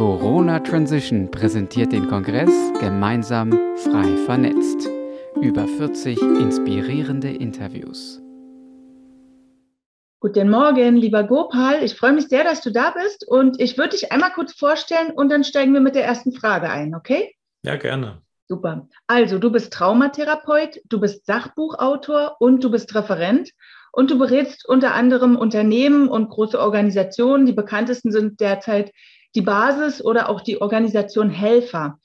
Corona Transition präsentiert den Kongress gemeinsam frei vernetzt. Über 40 inspirierende Interviews. Guten Morgen, lieber Gopal. Ich freue mich sehr, dass du da bist und ich würde dich einmal kurz vorstellen und dann steigen wir mit der ersten Frage ein, okay? Ja, gerne. Super. Also, du bist Traumatherapeut, du bist Sachbuchautor und du bist Referent und du berätst unter anderem Unternehmen und große Organisationen. Die bekanntesten sind derzeit die Basis oder auch die Organisation Helfer.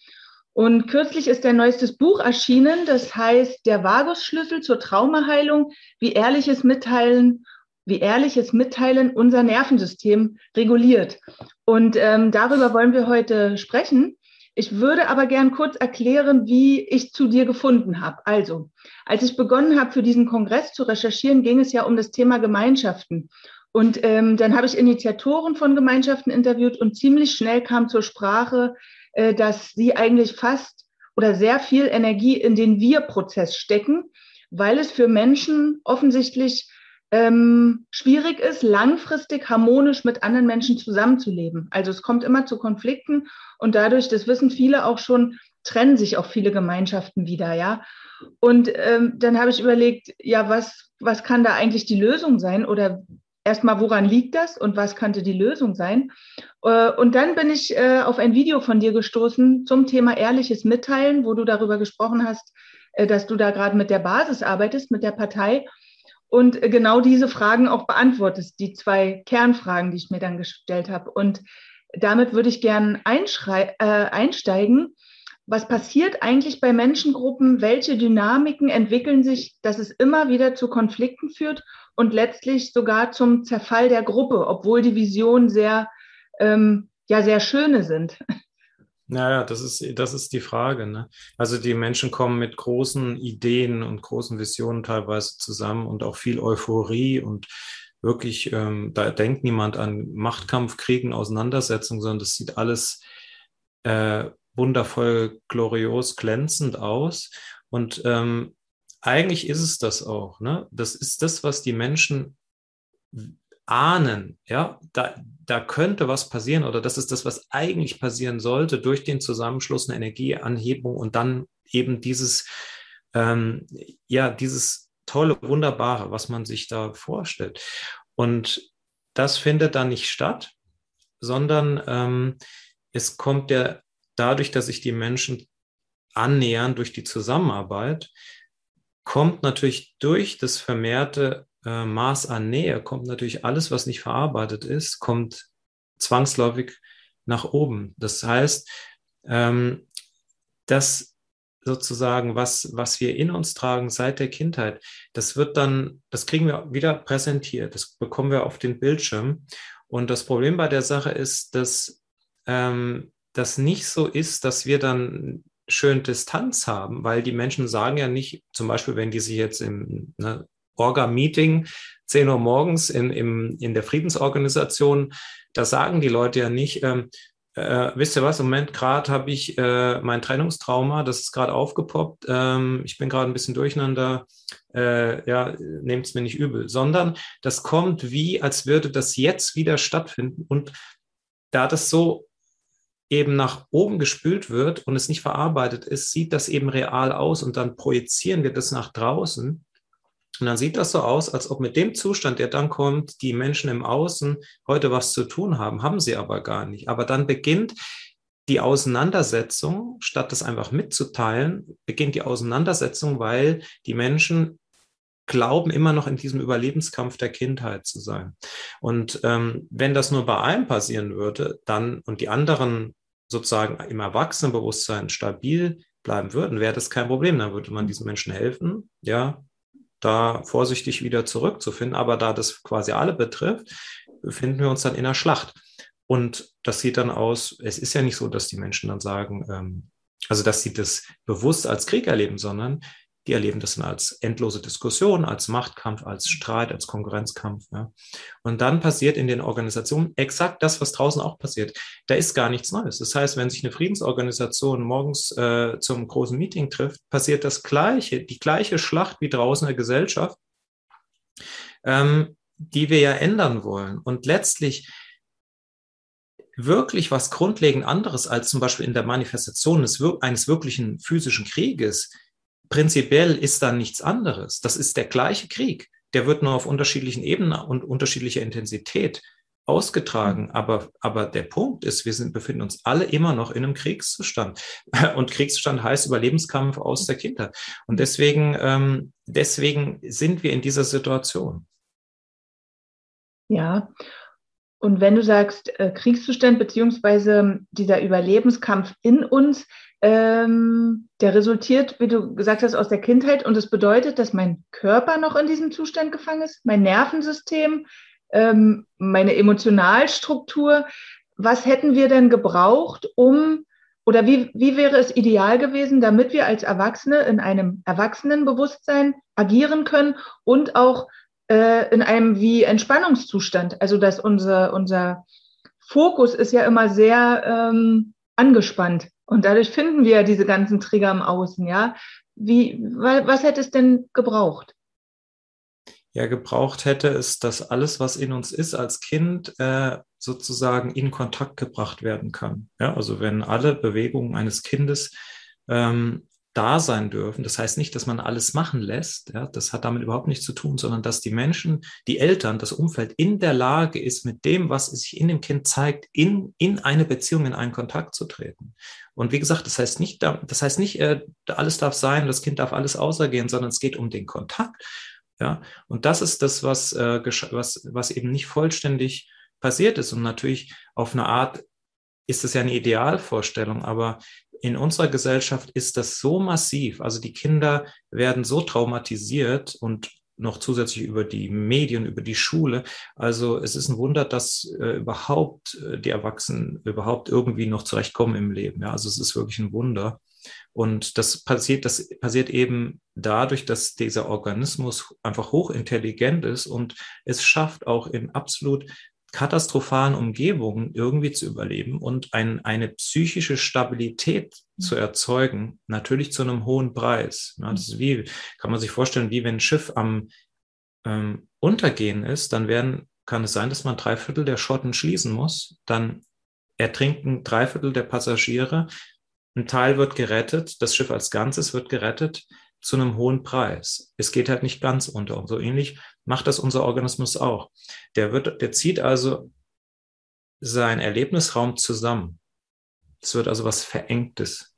Und kürzlich ist ein neuestes Buch erschienen, das heißt Der Vagusschlüssel zur Traumaheilung, wie ehrliches Mitteilen, wie ehrliches Mitteilen unser Nervensystem reguliert. Und ähm, darüber wollen wir heute sprechen. Ich würde aber gern kurz erklären, wie ich zu dir gefunden habe. Also, als ich begonnen habe, für diesen Kongress zu recherchieren, ging es ja um das Thema Gemeinschaften. Und ähm, dann habe ich Initiatoren von Gemeinschaften interviewt und ziemlich schnell kam zur Sprache, äh, dass sie eigentlich fast oder sehr viel Energie in den Wir-Prozess stecken, weil es für Menschen offensichtlich ähm, schwierig ist, langfristig harmonisch mit anderen Menschen zusammenzuleben. Also es kommt immer zu Konflikten und dadurch, das wissen viele auch schon, trennen sich auch viele Gemeinschaften wieder, ja. Und ähm, dann habe ich überlegt, ja, was, was kann da eigentlich die Lösung sein oder erstmal, woran liegt das und was könnte die Lösung sein? Äh, und dann bin ich äh, auf ein Video von dir gestoßen zum Thema ehrliches Mitteilen, wo du darüber gesprochen hast, äh, dass du da gerade mit der Basis arbeitest, mit der Partei und genau diese Fragen auch beantwortest, die zwei Kernfragen, die ich mir dann gestellt habe. Und damit würde ich gern einsteigen. Was passiert eigentlich bei Menschengruppen? Welche Dynamiken entwickeln sich, dass es immer wieder zu Konflikten führt? Und letztlich sogar zum Zerfall der Gruppe, obwohl die Visionen sehr, ähm, ja, sehr schöne sind. Naja, das ist, das ist die Frage. Ne? Also die Menschen kommen mit großen Ideen und großen Visionen teilweise zusammen und auch viel Euphorie und wirklich, ähm, da denkt niemand an Machtkampf, Kriegen, Auseinandersetzungen, sondern das sieht alles äh, wundervoll, glorios, glänzend aus. Und ähm, eigentlich ist es das auch. Ne? Das ist das, was die Menschen ahnen. Ja, da, da könnte was passieren oder das ist das, was eigentlich passieren sollte durch den Zusammenschluss einer Energieanhebung und dann eben dieses, ähm, ja, dieses tolle, wunderbare, was man sich da vorstellt. Und das findet dann nicht statt, sondern ähm, es kommt ja dadurch, dass sich die Menschen annähern durch die Zusammenarbeit, kommt natürlich durch das vermehrte äh, Maß an Nähe, kommt natürlich alles, was nicht verarbeitet ist, kommt zwangsläufig nach oben. Das heißt, ähm, das sozusagen, was, was wir in uns tragen seit der Kindheit, das wird dann, das kriegen wir wieder präsentiert, das bekommen wir auf den Bildschirm. Und das Problem bei der Sache ist, dass ähm, das nicht so ist, dass wir dann schön Distanz haben, weil die Menschen sagen ja nicht, zum Beispiel, wenn die sich jetzt im ne, Orga-Meeting 10 Uhr morgens in, im, in der Friedensorganisation, da sagen die Leute ja nicht, ähm, äh, wisst ihr was, im Moment gerade habe ich äh, mein Trennungstrauma, das ist gerade aufgepoppt, ähm, ich bin gerade ein bisschen durcheinander, äh, ja, nehmt es mir nicht übel, sondern das kommt wie, als würde das jetzt wieder stattfinden. Und da das so eben nach oben gespült wird und es nicht verarbeitet ist, sieht das eben real aus und dann projizieren wir das nach draußen. Und dann sieht das so aus, als ob mit dem Zustand, der dann kommt, die Menschen im Außen heute was zu tun haben, haben sie aber gar nicht. Aber dann beginnt die Auseinandersetzung, statt das einfach mitzuteilen, beginnt die Auseinandersetzung, weil die Menschen glauben immer noch in diesem Überlebenskampf der Kindheit zu sein. Und ähm, wenn das nur bei einem passieren würde, dann und die anderen sozusagen im Erwachsenenbewusstsein stabil bleiben würden, wäre das kein Problem. Dann würde man diesen Menschen helfen, ja, da vorsichtig wieder zurückzufinden. Aber da das quasi alle betrifft, befinden wir uns dann in einer Schlacht. Und das sieht dann aus, es ist ja nicht so, dass die Menschen dann sagen, ähm, also dass sie das bewusst als Krieg erleben, sondern die erleben das dann als endlose Diskussion, als Machtkampf, als Streit, als Konkurrenzkampf. Ja. Und dann passiert in den Organisationen exakt das, was draußen auch passiert. Da ist gar nichts Neues. Das heißt, wenn sich eine Friedensorganisation morgens äh, zum großen Meeting trifft, passiert das Gleiche, die gleiche Schlacht wie draußen in der Gesellschaft, ähm, die wir ja ändern wollen. Und letztlich wirklich was grundlegend anderes als zum Beispiel in der Manifestation eines wirklichen physischen Krieges. Prinzipiell ist da nichts anderes. Das ist der gleiche Krieg. Der wird nur auf unterschiedlichen Ebenen und unterschiedlicher Intensität ausgetragen. Aber, aber der Punkt ist, wir sind, befinden uns alle immer noch in einem Kriegszustand. Und Kriegszustand heißt Überlebenskampf aus der Kindheit. Und deswegen, ähm, deswegen sind wir in dieser Situation. Ja. Und wenn du sagst, äh, Kriegszustand beziehungsweise dieser Überlebenskampf in uns, ähm, der resultiert, wie du gesagt hast, aus der Kindheit und es das bedeutet, dass mein Körper noch in diesem Zustand gefangen ist, mein Nervensystem, ähm, meine Emotionalstruktur. Was hätten wir denn gebraucht, um oder wie, wie wäre es ideal gewesen, damit wir als Erwachsene in einem Erwachsenenbewusstsein agieren können und auch äh, in einem wie Entspannungszustand. Also dass unser, unser Fokus ist ja immer sehr ähm, angespannt und dadurch finden wir diese ganzen Trigger im Außen. Ja, wie was hätte es denn gebraucht? Ja, gebraucht hätte es, dass alles, was in uns ist als Kind, äh, sozusagen in Kontakt gebracht werden kann. Ja, also wenn alle Bewegungen eines Kindes ähm, da sein dürfen. Das heißt nicht, dass man alles machen lässt. Ja, das hat damit überhaupt nichts zu tun, sondern dass die Menschen, die Eltern, das Umfeld in der Lage ist, mit dem, was sich in dem Kind zeigt, in, in eine Beziehung, in einen Kontakt zu treten. Und wie gesagt, das heißt nicht, das heißt nicht, äh, alles darf sein, das Kind darf alles außergehen, sondern es geht um den Kontakt. Ja, und das ist das, was, äh, was, was eben nicht vollständig passiert ist. Und natürlich auf eine Art ist es ja eine Idealvorstellung, aber in unserer Gesellschaft ist das so massiv. Also die Kinder werden so traumatisiert und noch zusätzlich über die Medien, über die Schule. Also es ist ein Wunder, dass äh, überhaupt äh, die Erwachsenen überhaupt irgendwie noch zurechtkommen im Leben. Ja, also es ist wirklich ein Wunder. Und das passiert, das passiert eben dadurch, dass dieser Organismus einfach hochintelligent ist und es schafft auch in absolut katastrophalen Umgebungen irgendwie zu überleben und ein, eine psychische Stabilität zu erzeugen, natürlich zu einem hohen Preis. Ja, das ist wie, kann man sich vorstellen, wie wenn ein Schiff am ähm, Untergehen ist, dann werden, kann es sein, dass man drei Viertel der Schotten schließen muss, dann ertrinken drei Viertel der Passagiere, ein Teil wird gerettet, das Schiff als Ganzes wird gerettet zu einem hohen Preis. Es geht halt nicht ganz unter. Und so ähnlich macht das unser Organismus auch. Der wird, der zieht also seinen Erlebnisraum zusammen. Es wird also was Verengtes.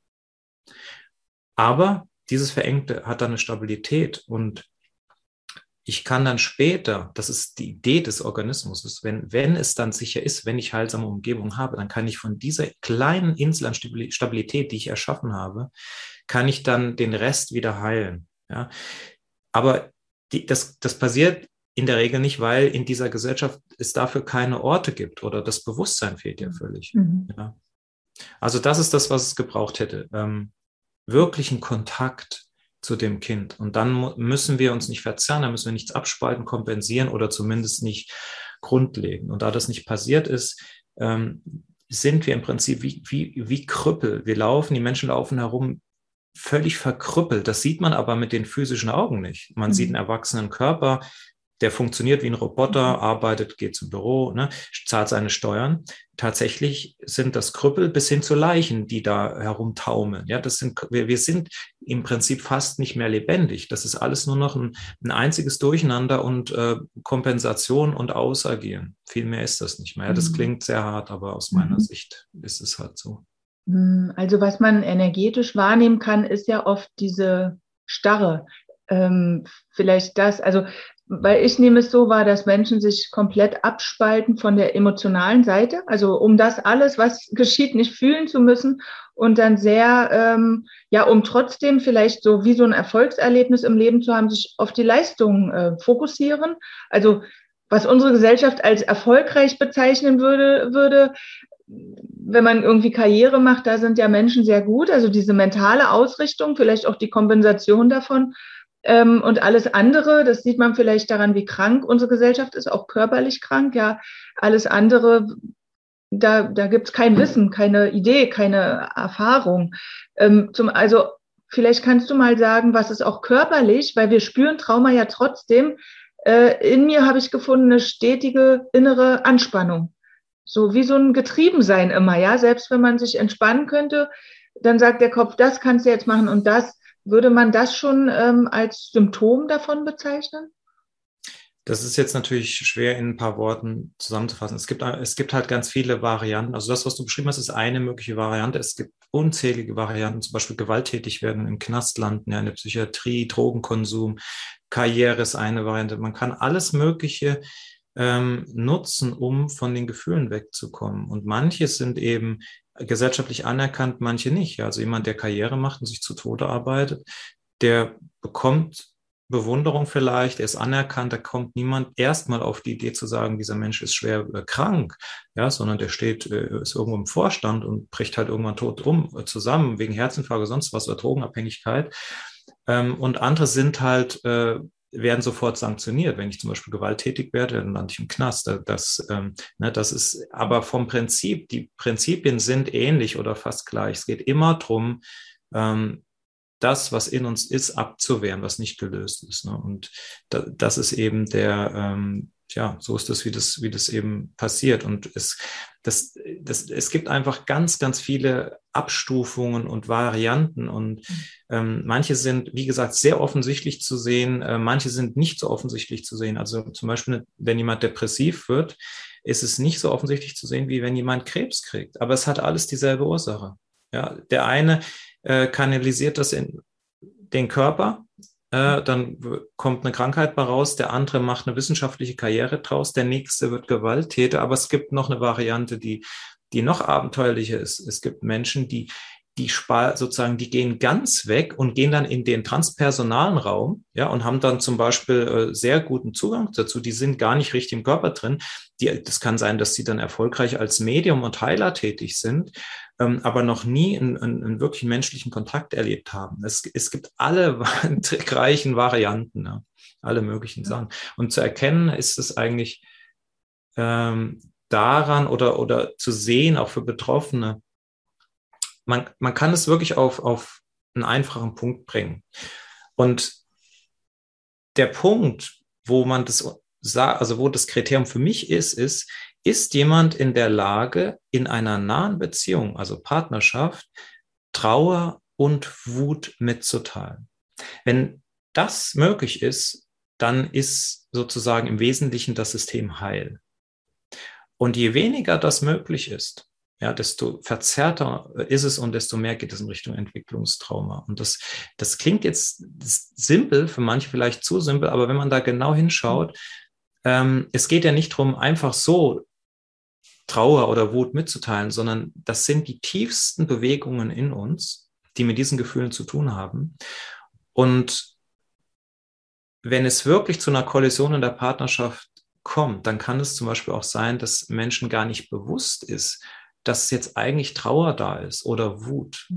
Aber dieses Verengte hat dann eine Stabilität und ich kann dann später, das ist die Idee des Organismus, wenn, wenn es dann sicher ist, wenn ich heilsame Umgebung habe, dann kann ich von dieser kleinen Insel an Stabilität, die ich erschaffen habe, kann ich dann den Rest wieder heilen. Ja? Aber die, das, das passiert in der Regel nicht, weil in dieser Gesellschaft es dafür keine Orte gibt oder das Bewusstsein fehlt ja völlig. Mhm. Ja? Also das ist das, was es gebraucht hätte. Ähm, wirklichen Kontakt zu dem Kind. Und dann müssen wir uns nicht verzerren, dann müssen wir nichts abspalten, kompensieren oder zumindest nicht grundlegen. Und da das nicht passiert ist, ähm, sind wir im Prinzip wie, wie, wie Krüppel. Wir laufen, die Menschen laufen herum völlig verkrüppelt. Das sieht man aber mit den physischen Augen nicht. Man mhm. sieht einen erwachsenen Körper, der funktioniert wie ein Roboter, mhm. arbeitet, geht zum Büro, ne, zahlt seine Steuern. Tatsächlich sind das Krüppel bis hin zu Leichen, die da herumtaumeln. Ja, das sind, wir, wir sind im Prinzip fast nicht mehr lebendig. Das ist alles nur noch ein, ein einziges Durcheinander und äh, Kompensation und Ausagieren. Viel mehr ist das nicht mehr. Ja, das mhm. klingt sehr hart, aber aus meiner mhm. Sicht ist es halt so. Hm, also was man energetisch wahrnehmen kann, ist ja oft diese Starre. Ähm, vielleicht das, also weil ich nehme es so wahr, dass Menschen sich komplett abspalten von der emotionalen Seite, also um das alles, was geschieht, nicht fühlen zu müssen und dann sehr, ähm, ja, um trotzdem vielleicht so wie so ein Erfolgserlebnis im Leben zu haben, sich auf die Leistung äh, fokussieren. Also was unsere Gesellschaft als erfolgreich bezeichnen würde, würde, wenn man irgendwie Karriere macht, da sind ja Menschen sehr gut. Also diese mentale Ausrichtung, vielleicht auch die Kompensation davon ähm, und alles andere, das sieht man vielleicht daran, wie krank unsere Gesellschaft ist, auch körperlich krank. Ja, alles andere, da, da gibt es kein Wissen, keine Idee, keine Erfahrung. Ähm, zum, also vielleicht kannst du mal sagen, was ist auch körperlich, weil wir spüren Trauma ja trotzdem. Äh, in mir habe ich gefunden eine stetige innere Anspannung. So wie so ein Getriebensein immer, ja. Selbst wenn man sich entspannen könnte, dann sagt der Kopf, das kannst du jetzt machen und das. Würde man das schon ähm, als Symptom davon bezeichnen? Das ist jetzt natürlich schwer in ein paar Worten zusammenzufassen. Es gibt, es gibt halt ganz viele Varianten. Also das, was du beschrieben hast, ist eine mögliche Variante. Es gibt unzählige Varianten, zum Beispiel gewalttätig werden, im Knast landen, ja, in der Psychiatrie, Drogenkonsum, Karriere ist eine Variante. Man kann alles Mögliche ähm, nutzen, um von den Gefühlen wegzukommen. Und manche sind eben gesellschaftlich anerkannt, manche nicht. Also jemand, der Karriere macht und sich zu Tode arbeitet, der bekommt Bewunderung vielleicht, er ist anerkannt, da kommt niemand erstmal auf die Idee zu sagen, dieser Mensch ist schwer äh, krank, ja, sondern der steht, äh, ist irgendwo im Vorstand und bricht halt irgendwann tot rum äh, zusammen wegen Herzinfarkt sonst was oder Drogenabhängigkeit. Ähm, und andere sind halt, äh, werden sofort sanktioniert. Wenn ich zum Beispiel gewalttätig werde, dann lande ich im Knast. Das, ähm, ne, das ist aber vom Prinzip, die Prinzipien sind ähnlich oder fast gleich. Es geht immer drum ähm, das, was in uns ist, abzuwehren, was nicht gelöst ist. Ne? Und da, das ist eben der, ähm, ja, so ist das, wie das, wie das eben passiert. Und es, das, das, es gibt einfach ganz, ganz viele Abstufungen und Varianten. Und ähm, manche sind, wie gesagt, sehr offensichtlich zu sehen, äh, manche sind nicht so offensichtlich zu sehen. Also zum Beispiel, wenn jemand depressiv wird, ist es nicht so offensichtlich zu sehen, wie wenn jemand Krebs kriegt. Aber es hat alles dieselbe Ursache. Ja, der eine äh, kanalisiert das in den Körper, äh, dann kommt eine Krankheit bei raus, der andere macht eine wissenschaftliche Karriere draus, der nächste wird Gewalttäter, aber es gibt noch eine Variante, die, die noch abenteuerlicher ist. Es gibt Menschen, die die sozusagen, die gehen ganz weg und gehen dann in den transpersonalen Raum, ja, und haben dann zum Beispiel äh, sehr guten Zugang dazu. Die sind gar nicht richtig im Körper drin. Die, das kann sein, dass sie dann erfolgreich als Medium und Heiler tätig sind, ähm, aber noch nie einen, einen, einen wirklichen menschlichen Kontakt erlebt haben. Es, es gibt alle trickreichen Varianten, ja, alle möglichen ja. Sachen. Und zu erkennen ist es eigentlich ähm, daran oder, oder zu sehen, auch für Betroffene, man, man kann es wirklich auf, auf einen einfachen Punkt bringen. Und der Punkt, wo man das also wo das Kriterium für mich ist, ist, ist jemand in der Lage, in einer nahen Beziehung, also Partnerschaft, Trauer und Wut mitzuteilen? Wenn das möglich ist, dann ist sozusagen im Wesentlichen das System heil. Und je weniger das möglich ist, ja, desto verzerrter ist es und desto mehr geht es in Richtung Entwicklungstrauma. Und das, das klingt jetzt simpel, für manche vielleicht zu simpel, aber wenn man da genau hinschaut, ähm, es geht ja nicht darum, einfach so Trauer oder Wut mitzuteilen, sondern das sind die tiefsten Bewegungen in uns, die mit diesen Gefühlen zu tun haben. Und wenn es wirklich zu einer Kollision in der Partnerschaft kommt, dann kann es zum Beispiel auch sein, dass Menschen gar nicht bewusst ist, dass jetzt eigentlich Trauer da ist oder Wut.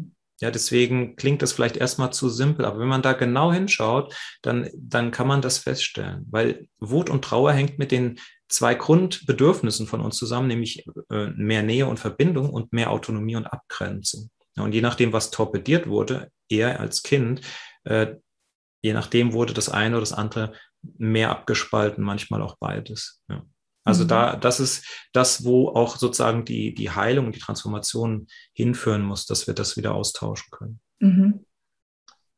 Ja, deswegen klingt das vielleicht erstmal zu simpel, aber wenn man da genau hinschaut, dann, dann kann man das feststellen, weil Wut und Trauer hängt mit den zwei Grundbedürfnissen von uns zusammen, nämlich äh, mehr Nähe und Verbindung und mehr Autonomie und Abgrenzung. Und je nachdem, was torpediert wurde, eher als Kind, äh, je nachdem wurde das eine oder das andere mehr abgespalten, manchmal auch beides. Ja. Also mhm. da, das ist das, wo auch sozusagen die, die Heilung und die Transformation hinführen muss, dass wir das wieder austauschen können. Mhm.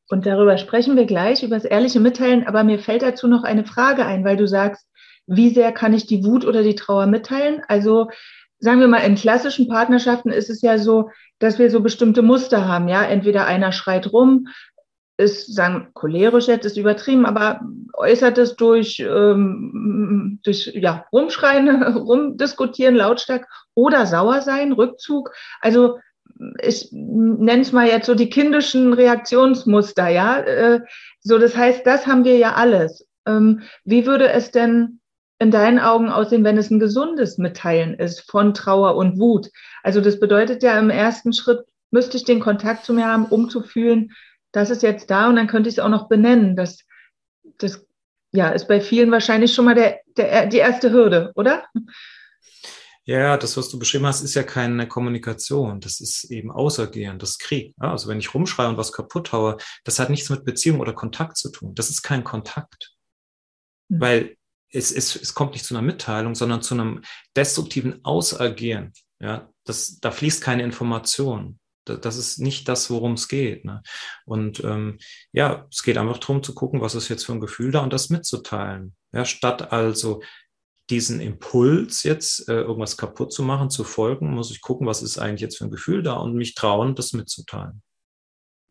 Und darüber sprechen wir gleich, über das ehrliche Mitteilen. Aber mir fällt dazu noch eine Frage ein, weil du sagst, wie sehr kann ich die Wut oder die Trauer mitteilen? Also sagen wir mal, in klassischen Partnerschaften ist es ja so, dass wir so bestimmte Muster haben. Ja, entweder einer schreit rum, ist, sagen, cholerisch jetzt ist übertrieben, aber äußert es durch, ähm, durch ja, Rumschreien, Rumdiskutieren, lautstark oder sauer sein, Rückzug. Also ich nenne es mal jetzt so die kindischen Reaktionsmuster, ja. Äh, so, das heißt, das haben wir ja alles. Ähm, wie würde es denn in deinen Augen aussehen, wenn es ein gesundes Mitteilen ist von Trauer und Wut? Also das bedeutet ja im ersten Schritt, müsste ich den Kontakt zu mir haben, um zu fühlen, das ist jetzt da und dann könnte ich es auch noch benennen. Das, das ja, ist bei vielen wahrscheinlich schon mal der, der, die erste Hürde, oder? Ja, das, was du beschrieben hast, ist ja keine Kommunikation. Das ist eben Außergehen, das ist Krieg. Also wenn ich rumschreie und was kaputt haue, das hat nichts mit Beziehung oder Kontakt zu tun. Das ist kein Kontakt. Mhm. Weil es, es, es kommt nicht zu einer Mitteilung, sondern zu einem destruktiven Ausagieren. Ja, das, da fließt keine Information. Das ist nicht das, worum es geht. Ne? Und ähm, ja, es geht einfach darum zu gucken, was ist jetzt für ein Gefühl da und das mitzuteilen. Ja, statt also diesen Impuls jetzt äh, irgendwas kaputt zu machen, zu folgen, muss ich gucken, was ist eigentlich jetzt für ein Gefühl da und mich trauen, das mitzuteilen.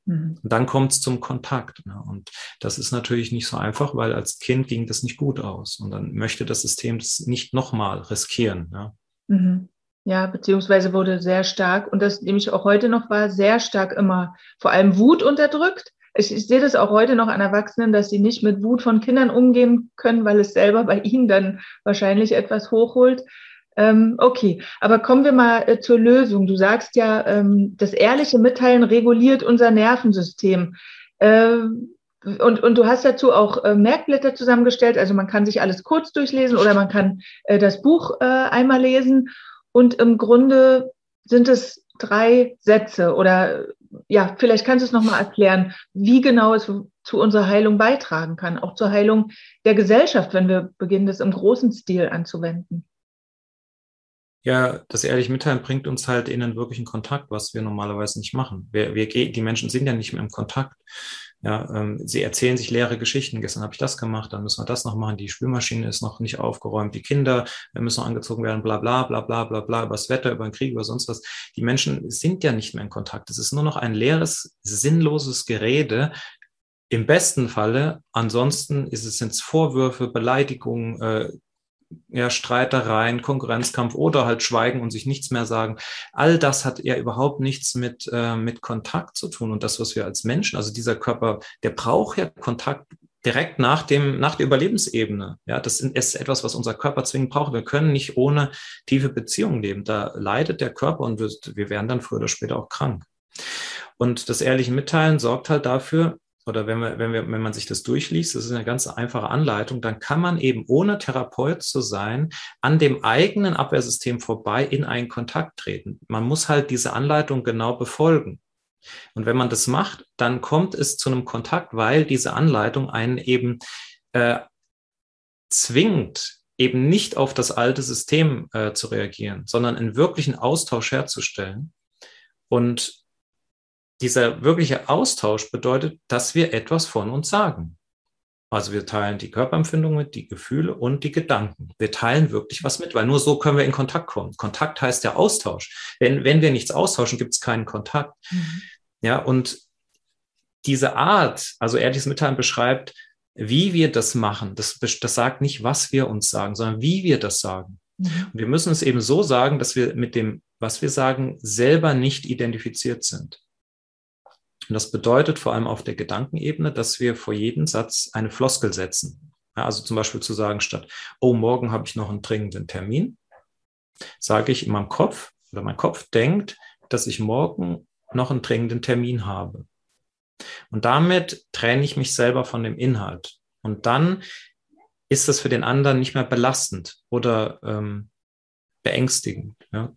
Mhm. Und dann kommt es zum Kontakt. Ne? Und das ist natürlich nicht so einfach, weil als Kind ging das nicht gut aus. Und dann möchte das System das nicht nochmal riskieren. Ja? Mhm. Ja, beziehungsweise wurde sehr stark, und das nehme ich auch heute noch wahr, sehr stark immer vor allem Wut unterdrückt. Ich, ich sehe das auch heute noch an Erwachsenen, dass sie nicht mit Wut von Kindern umgehen können, weil es selber bei ihnen dann wahrscheinlich etwas hochholt. Ähm, okay, aber kommen wir mal äh, zur Lösung. Du sagst ja, ähm, das ehrliche Mitteilen reguliert unser Nervensystem. Ähm, und, und du hast dazu auch äh, Merkblätter zusammengestellt. Also man kann sich alles kurz durchlesen oder man kann äh, das Buch äh, einmal lesen. Und im Grunde sind es drei Sätze oder ja, vielleicht kannst du es nochmal erklären, wie genau es zu unserer Heilung beitragen kann, auch zur Heilung der Gesellschaft, wenn wir beginnen, das im großen Stil anzuwenden. Ja, das ehrlich Mitteilen bringt uns halt in einen wirklichen Kontakt, was wir normalerweise nicht machen. Wir, wir, die Menschen sind ja nicht mehr im Kontakt. Ja, ähm, sie erzählen sich leere Geschichten. Gestern habe ich das gemacht, dann müssen wir das noch machen. Die Spülmaschine ist noch nicht aufgeräumt. Die Kinder müssen noch angezogen werden. Bla bla bla bla bla bla über das Wetter, über den Krieg, über sonst was. Die Menschen sind ja nicht mehr in Kontakt. Es ist nur noch ein leeres, sinnloses Gerede, im besten Falle, ansonsten ist es sind Vorwürfe, Beleidigungen, äh, ja, Streitereien, Konkurrenzkampf oder halt schweigen und sich nichts mehr sagen. All das hat ja überhaupt nichts mit, äh, mit Kontakt zu tun. Und das, was wir als Menschen, also dieser Körper, der braucht ja Kontakt direkt nach dem, nach der Überlebensebene. Ja, das ist etwas, was unser Körper zwingend braucht. Wir können nicht ohne tiefe Beziehungen leben. Da leidet der Körper und wir, wir werden dann früher oder später auch krank. Und das ehrliche Mitteilen sorgt halt dafür, oder wenn, wir, wenn, wir, wenn man sich das durchliest, das ist eine ganz einfache Anleitung, dann kann man eben ohne Therapeut zu sein, an dem eigenen Abwehrsystem vorbei in einen Kontakt treten. Man muss halt diese Anleitung genau befolgen. Und wenn man das macht, dann kommt es zu einem Kontakt, weil diese Anleitung einen eben äh, zwingt, eben nicht auf das alte System äh, zu reagieren, sondern einen wirklichen Austausch herzustellen. Und dieser wirkliche Austausch bedeutet, dass wir etwas von uns sagen. Also wir teilen die Körperempfindungen mit, die Gefühle und die Gedanken. Wir teilen wirklich was mit, weil nur so können wir in Kontakt kommen. Kontakt heißt der Austausch. Wenn, wenn wir nichts austauschen, gibt es keinen Kontakt. Mhm. Ja, und diese Art, also ehrliches Mitteilen beschreibt, wie wir das machen. Das, das sagt nicht, was wir uns sagen, sondern wie wir das sagen. Mhm. Und wir müssen es eben so sagen, dass wir mit dem, was wir sagen, selber nicht identifiziert sind. Und das bedeutet vor allem auf der Gedankenebene, dass wir vor jedem Satz eine Floskel setzen. Ja, also zum Beispiel zu sagen, statt, oh, morgen habe ich noch einen dringenden Termin, sage ich in meinem Kopf oder mein Kopf denkt, dass ich morgen noch einen dringenden Termin habe. Und damit trenne ich mich selber von dem Inhalt. Und dann ist das für den anderen nicht mehr belastend oder ähm, beängstigend. Ja.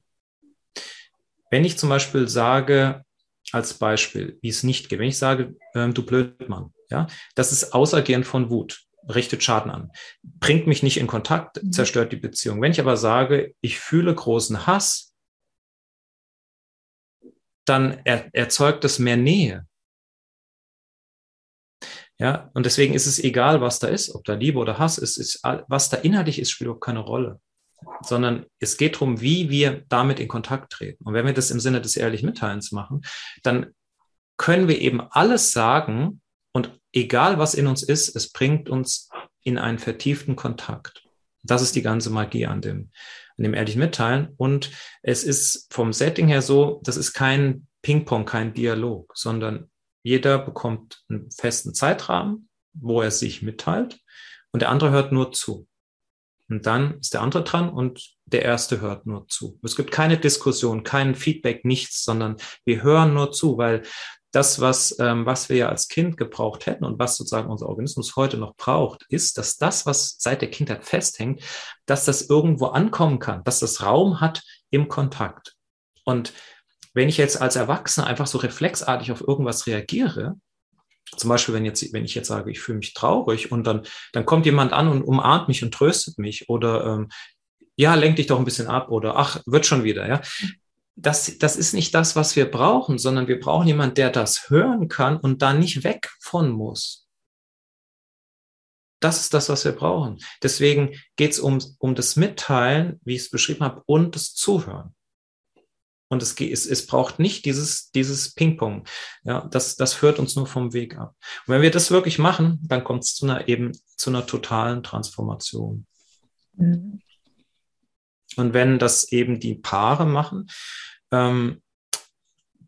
Wenn ich zum Beispiel sage, als Beispiel, wie es nicht geht. Wenn ich sage, ähm, du Blödmann, ja, das ist außergehend von Wut, richtet Schaden an, bringt mich nicht in Kontakt, mhm. zerstört die Beziehung. Wenn ich aber sage, ich fühle großen Hass, dann er, erzeugt das mehr Nähe. Ja, und deswegen ist es egal, was da ist, ob da Liebe oder Hass ist, ist was da inhaltlich ist, spielt überhaupt keine Rolle sondern es geht darum, wie wir damit in Kontakt treten. Und wenn wir das im Sinne des ehrlichen Mitteilens machen, dann können wir eben alles sagen und egal was in uns ist, es bringt uns in einen vertieften Kontakt. Das ist die ganze Magie an dem, an dem ehrlichen Mitteilen. Und es ist vom Setting her so, das ist kein Ping-Pong, kein Dialog, sondern jeder bekommt einen festen Zeitrahmen, wo er sich mitteilt und der andere hört nur zu. Und dann ist der andere dran und der erste hört nur zu. Es gibt keine Diskussion, kein Feedback, nichts, sondern wir hören nur zu, weil das, was, ähm, was wir ja als Kind gebraucht hätten und was sozusagen unser Organismus heute noch braucht, ist, dass das, was seit der Kindheit festhängt, dass das irgendwo ankommen kann, dass das Raum hat im Kontakt. Und wenn ich jetzt als Erwachsener einfach so reflexartig auf irgendwas reagiere, Zum Beispiel, wenn, jetzt, wenn ich jetzt sage, ich fühle mich traurig und dann, dann kommt jemand an und umarmt mich und tröstet mich oder ähm, ja, lenk dich doch ein bisschen ab oder ach, wird schon wieder, ja. Das, das ist nicht das, was wir brauchen, sondern wir brauchen jemanden, der das hören kann und da nicht weg von muss. Das ist das, was wir brauchen. Deswegen geht es um, um das Mitteilen, wie ich es beschrieben habe, und das Zuhören. Und es, es, es braucht nicht dieses, dieses Ping-Pong. Ja, das, das führt uns nur vom Weg ab. Und wenn wir das wirklich machen, dann kommt es zu einer eben zu einer totalen Transformation. Mhm. Und wenn das eben die Paare machen, ähm,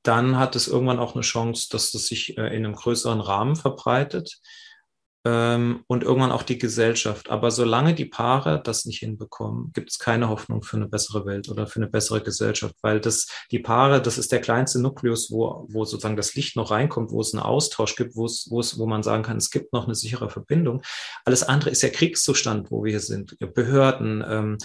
dann hat es irgendwann auch eine Chance, dass das sich äh, in einem größeren Rahmen verbreitet ähm, und irgendwann auch die Gesellschaft. Aber solange die Paare das nicht hinbekommen, gibt es keine Hoffnung für eine bessere Welt oder für eine bessere Gesellschaft, weil das, die Paare, das ist der kleinste Nukleus, wo, wo sozusagen das Licht noch reinkommt, wo es einen Austausch gibt, wo es, wo es, wo man sagen kann, es gibt noch eine sichere Verbindung. Alles andere ist der Kriegszustand, wo wir hier sind. Behörden, ähm,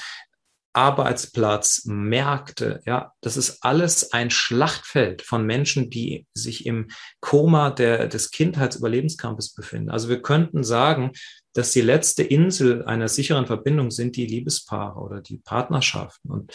Arbeitsplatz, Märkte, ja, das ist alles ein Schlachtfeld von Menschen, die sich im Koma der, des Kindheitsüberlebenskampfes befinden. Also wir könnten sagen, dass die letzte Insel einer sicheren Verbindung sind die Liebespaare oder die Partnerschaften. Und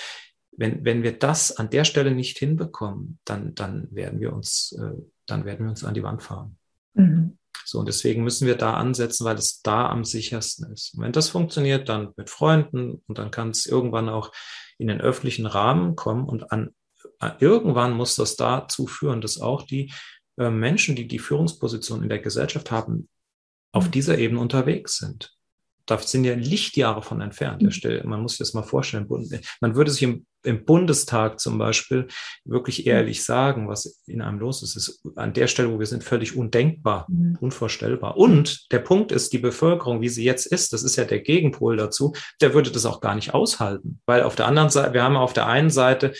wenn, wenn wir das an der Stelle nicht hinbekommen, dann, dann werden wir uns, äh, dann werden wir uns an die Wand fahren. Mhm. So, und deswegen müssen wir da ansetzen, weil es da am sichersten ist. Und wenn das funktioniert, dann mit Freunden und dann kann es irgendwann auch in den öffentlichen Rahmen kommen und an, äh, irgendwann muss das dazu führen, dass auch die äh, Menschen, die die Führungsposition in der Gesellschaft haben, auf mhm. dieser Ebene unterwegs sind da sind ja Lichtjahre von entfernt. Mhm. Man muss sich das mal vorstellen. Man würde sich im, im, Bundestag zum Beispiel wirklich mhm. ehrlich sagen, was in einem los ist. Es ist an der Stelle, wo wir sind, völlig undenkbar, mhm. unvorstellbar. Und der Punkt ist, die Bevölkerung, wie sie jetzt ist, das ist ja der Gegenpol dazu, der würde das auch gar nicht aushalten. Weil auf der anderen Seite, wir haben auf der einen Seite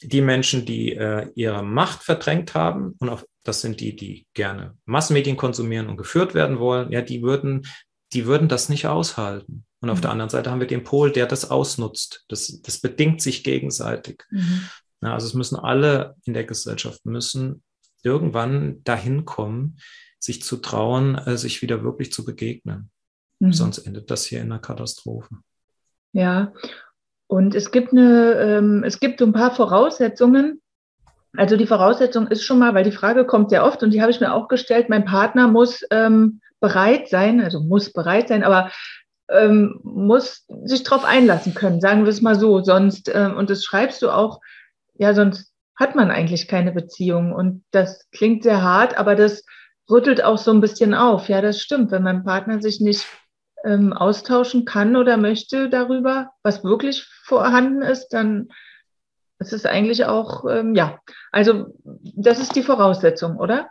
die Menschen, die äh, ihre Macht verdrängt haben und auf, das sind die, die gerne Massenmedien konsumieren und geführt werden wollen, ja, die würden die würden das nicht aushalten. Und auf mhm. der anderen Seite haben wir den Pol, der das ausnutzt. Das, das bedingt sich gegenseitig. Mhm. Ja, also es müssen alle in der Gesellschaft müssen irgendwann dahin kommen, sich zu trauen, äh, sich wieder wirklich zu begegnen. Mhm. Sonst endet das hier in einer Katastrophe. Ja, und es gibt eine, ähm, es gibt ein paar Voraussetzungen. Also die Voraussetzung ist schon mal, weil die Frage kommt sehr oft und die habe ich mir auch gestellt, mein Partner muss ähm, bereit sein, also muss bereit sein, aber ähm, muss sich darauf einlassen können, sagen wir es mal so. Sonst, ähm, und das schreibst du auch, ja, sonst hat man eigentlich keine Beziehung. Und das klingt sehr hart, aber das rüttelt auch so ein bisschen auf. Ja, das stimmt. Wenn mein Partner sich nicht ähm, austauschen kann oder möchte darüber, was wirklich vorhanden ist, dann ist es eigentlich auch, ähm, ja, also das ist die Voraussetzung, oder?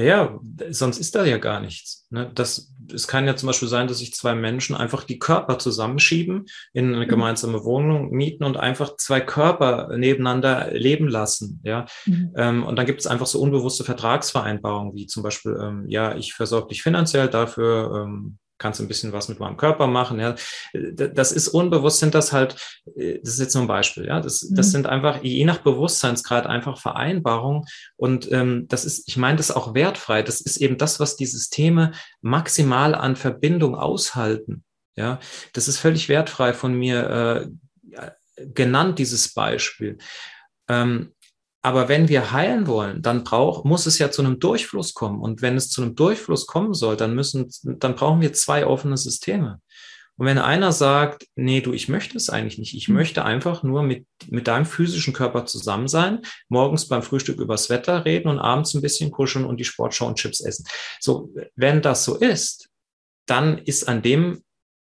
Ja, ja, sonst ist da ja gar nichts. Ne? Das, es kann ja zum Beispiel sein, dass sich zwei Menschen einfach die Körper zusammenschieben, in eine mhm. gemeinsame Wohnung mieten und einfach zwei Körper nebeneinander leben lassen. Ja, mhm. ähm, und dann gibt es einfach so unbewusste Vertragsvereinbarungen, wie zum Beispiel, ähm, ja, ich versorge dich finanziell dafür. Ähm, kannst ein bisschen was mit meinem Körper machen. Ja, das ist unbewusst, sind das halt, äh, das ist jetzt nur ein Beispiel. Ja, das, das mhm. sind einfach je nach Bewusstseinsgrad einfach Vereinbarungen und ähm, das ist, ich meine, das ist auch wertfrei. Das ist eben das, was die Systeme maximal an Verbindung aushalten. Ja, das ist völlig wertfrei von mir äh, genannt dieses Beispiel. Ähm, aber wenn wir heilen wollen, dann braucht, muss es ja zu einem Durchfluss kommen. Und wenn es zu einem Durchfluss kommen soll, dann müssen, dann brauchen wir zwei offene Systeme. Und wenn einer sagt, nee, du, ich möchte es eigentlich nicht, ich mhm. möchte einfach nur mit, mit deinem physischen Körper zusammen sein, morgens beim Frühstück übers Wetter reden und abends ein bisschen kuscheln und die Sportschau und Chips essen. So, wenn das so ist, dann ist an dem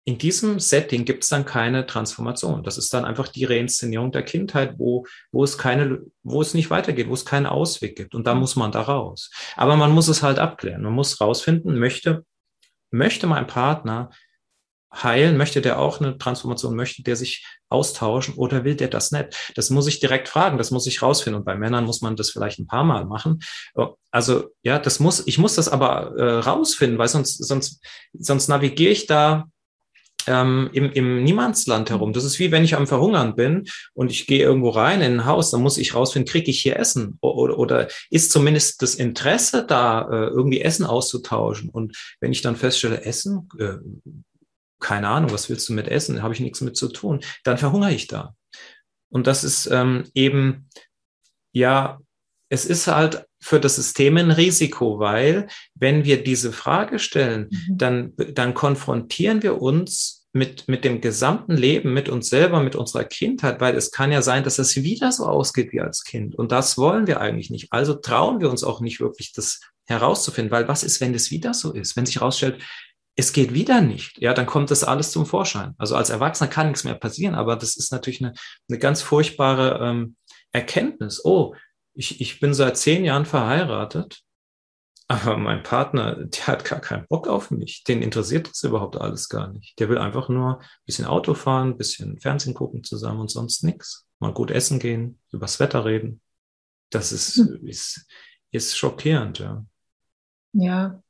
in diesem Setting gibt es dann keine Transformation. Das ist dann einfach die Reinszenierung der Kindheit, wo, wo es keine, wo es nicht weitergeht, wo es keinen Ausweg gibt. Und da muss man da raus. Aber man muss es halt abklären. Man muss rausfinden, möchte, möchte mein Partner heilen, möchte der auch eine Transformation, möchte der sich austauschen oder will der das nicht? Das muss ich direkt fragen, das muss ich rausfinden. Und bei Männern muss man das vielleicht ein paar Mal machen. Also ja, das muss, ich muss das aber äh, rausfinden, weil sonst, sonst, sonst navigiere ich da ähm, im, im Niemandsland herum. Das ist wie wenn ich am Verhungern bin und ich gehe irgendwo rein in ein Haus, dann muss ich rausfinden, kriege ich hier Essen oder, oder ist zumindest das Interesse da, äh, irgendwie Essen auszutauschen. Und wenn ich dann feststelle, Essen, äh, keine Ahnung, was willst du mit Essen, habe ich nichts mit zu tun, dann verhungere ich da. Und das ist ähm, eben, ja, es ist halt für das System ein Risiko, weil wenn wir diese Frage stellen, mhm. dann, dann konfrontieren wir uns mit, mit dem gesamten Leben, mit uns selber, mit unserer Kindheit, weil es kann ja sein, dass es wieder so ausgeht wie als Kind. Und das wollen wir eigentlich nicht. Also trauen wir uns auch nicht wirklich, das herauszufinden, weil was ist, wenn es wieder so ist? Wenn sich herausstellt, es geht wieder nicht, ja, dann kommt das alles zum Vorschein. Also als Erwachsener kann nichts mehr passieren, aber das ist natürlich eine, eine ganz furchtbare ähm, Erkenntnis. Oh, ich, ich bin seit zehn Jahren verheiratet, aber mein Partner, der hat gar keinen Bock auf mich. Den interessiert das überhaupt alles gar nicht. Der will einfach nur ein bisschen Auto fahren, ein bisschen Fernsehen gucken zusammen und sonst nichts. Mal gut essen gehen, übers Wetter reden. Das ist, hm. ist, ist schockierend, ja. Ja.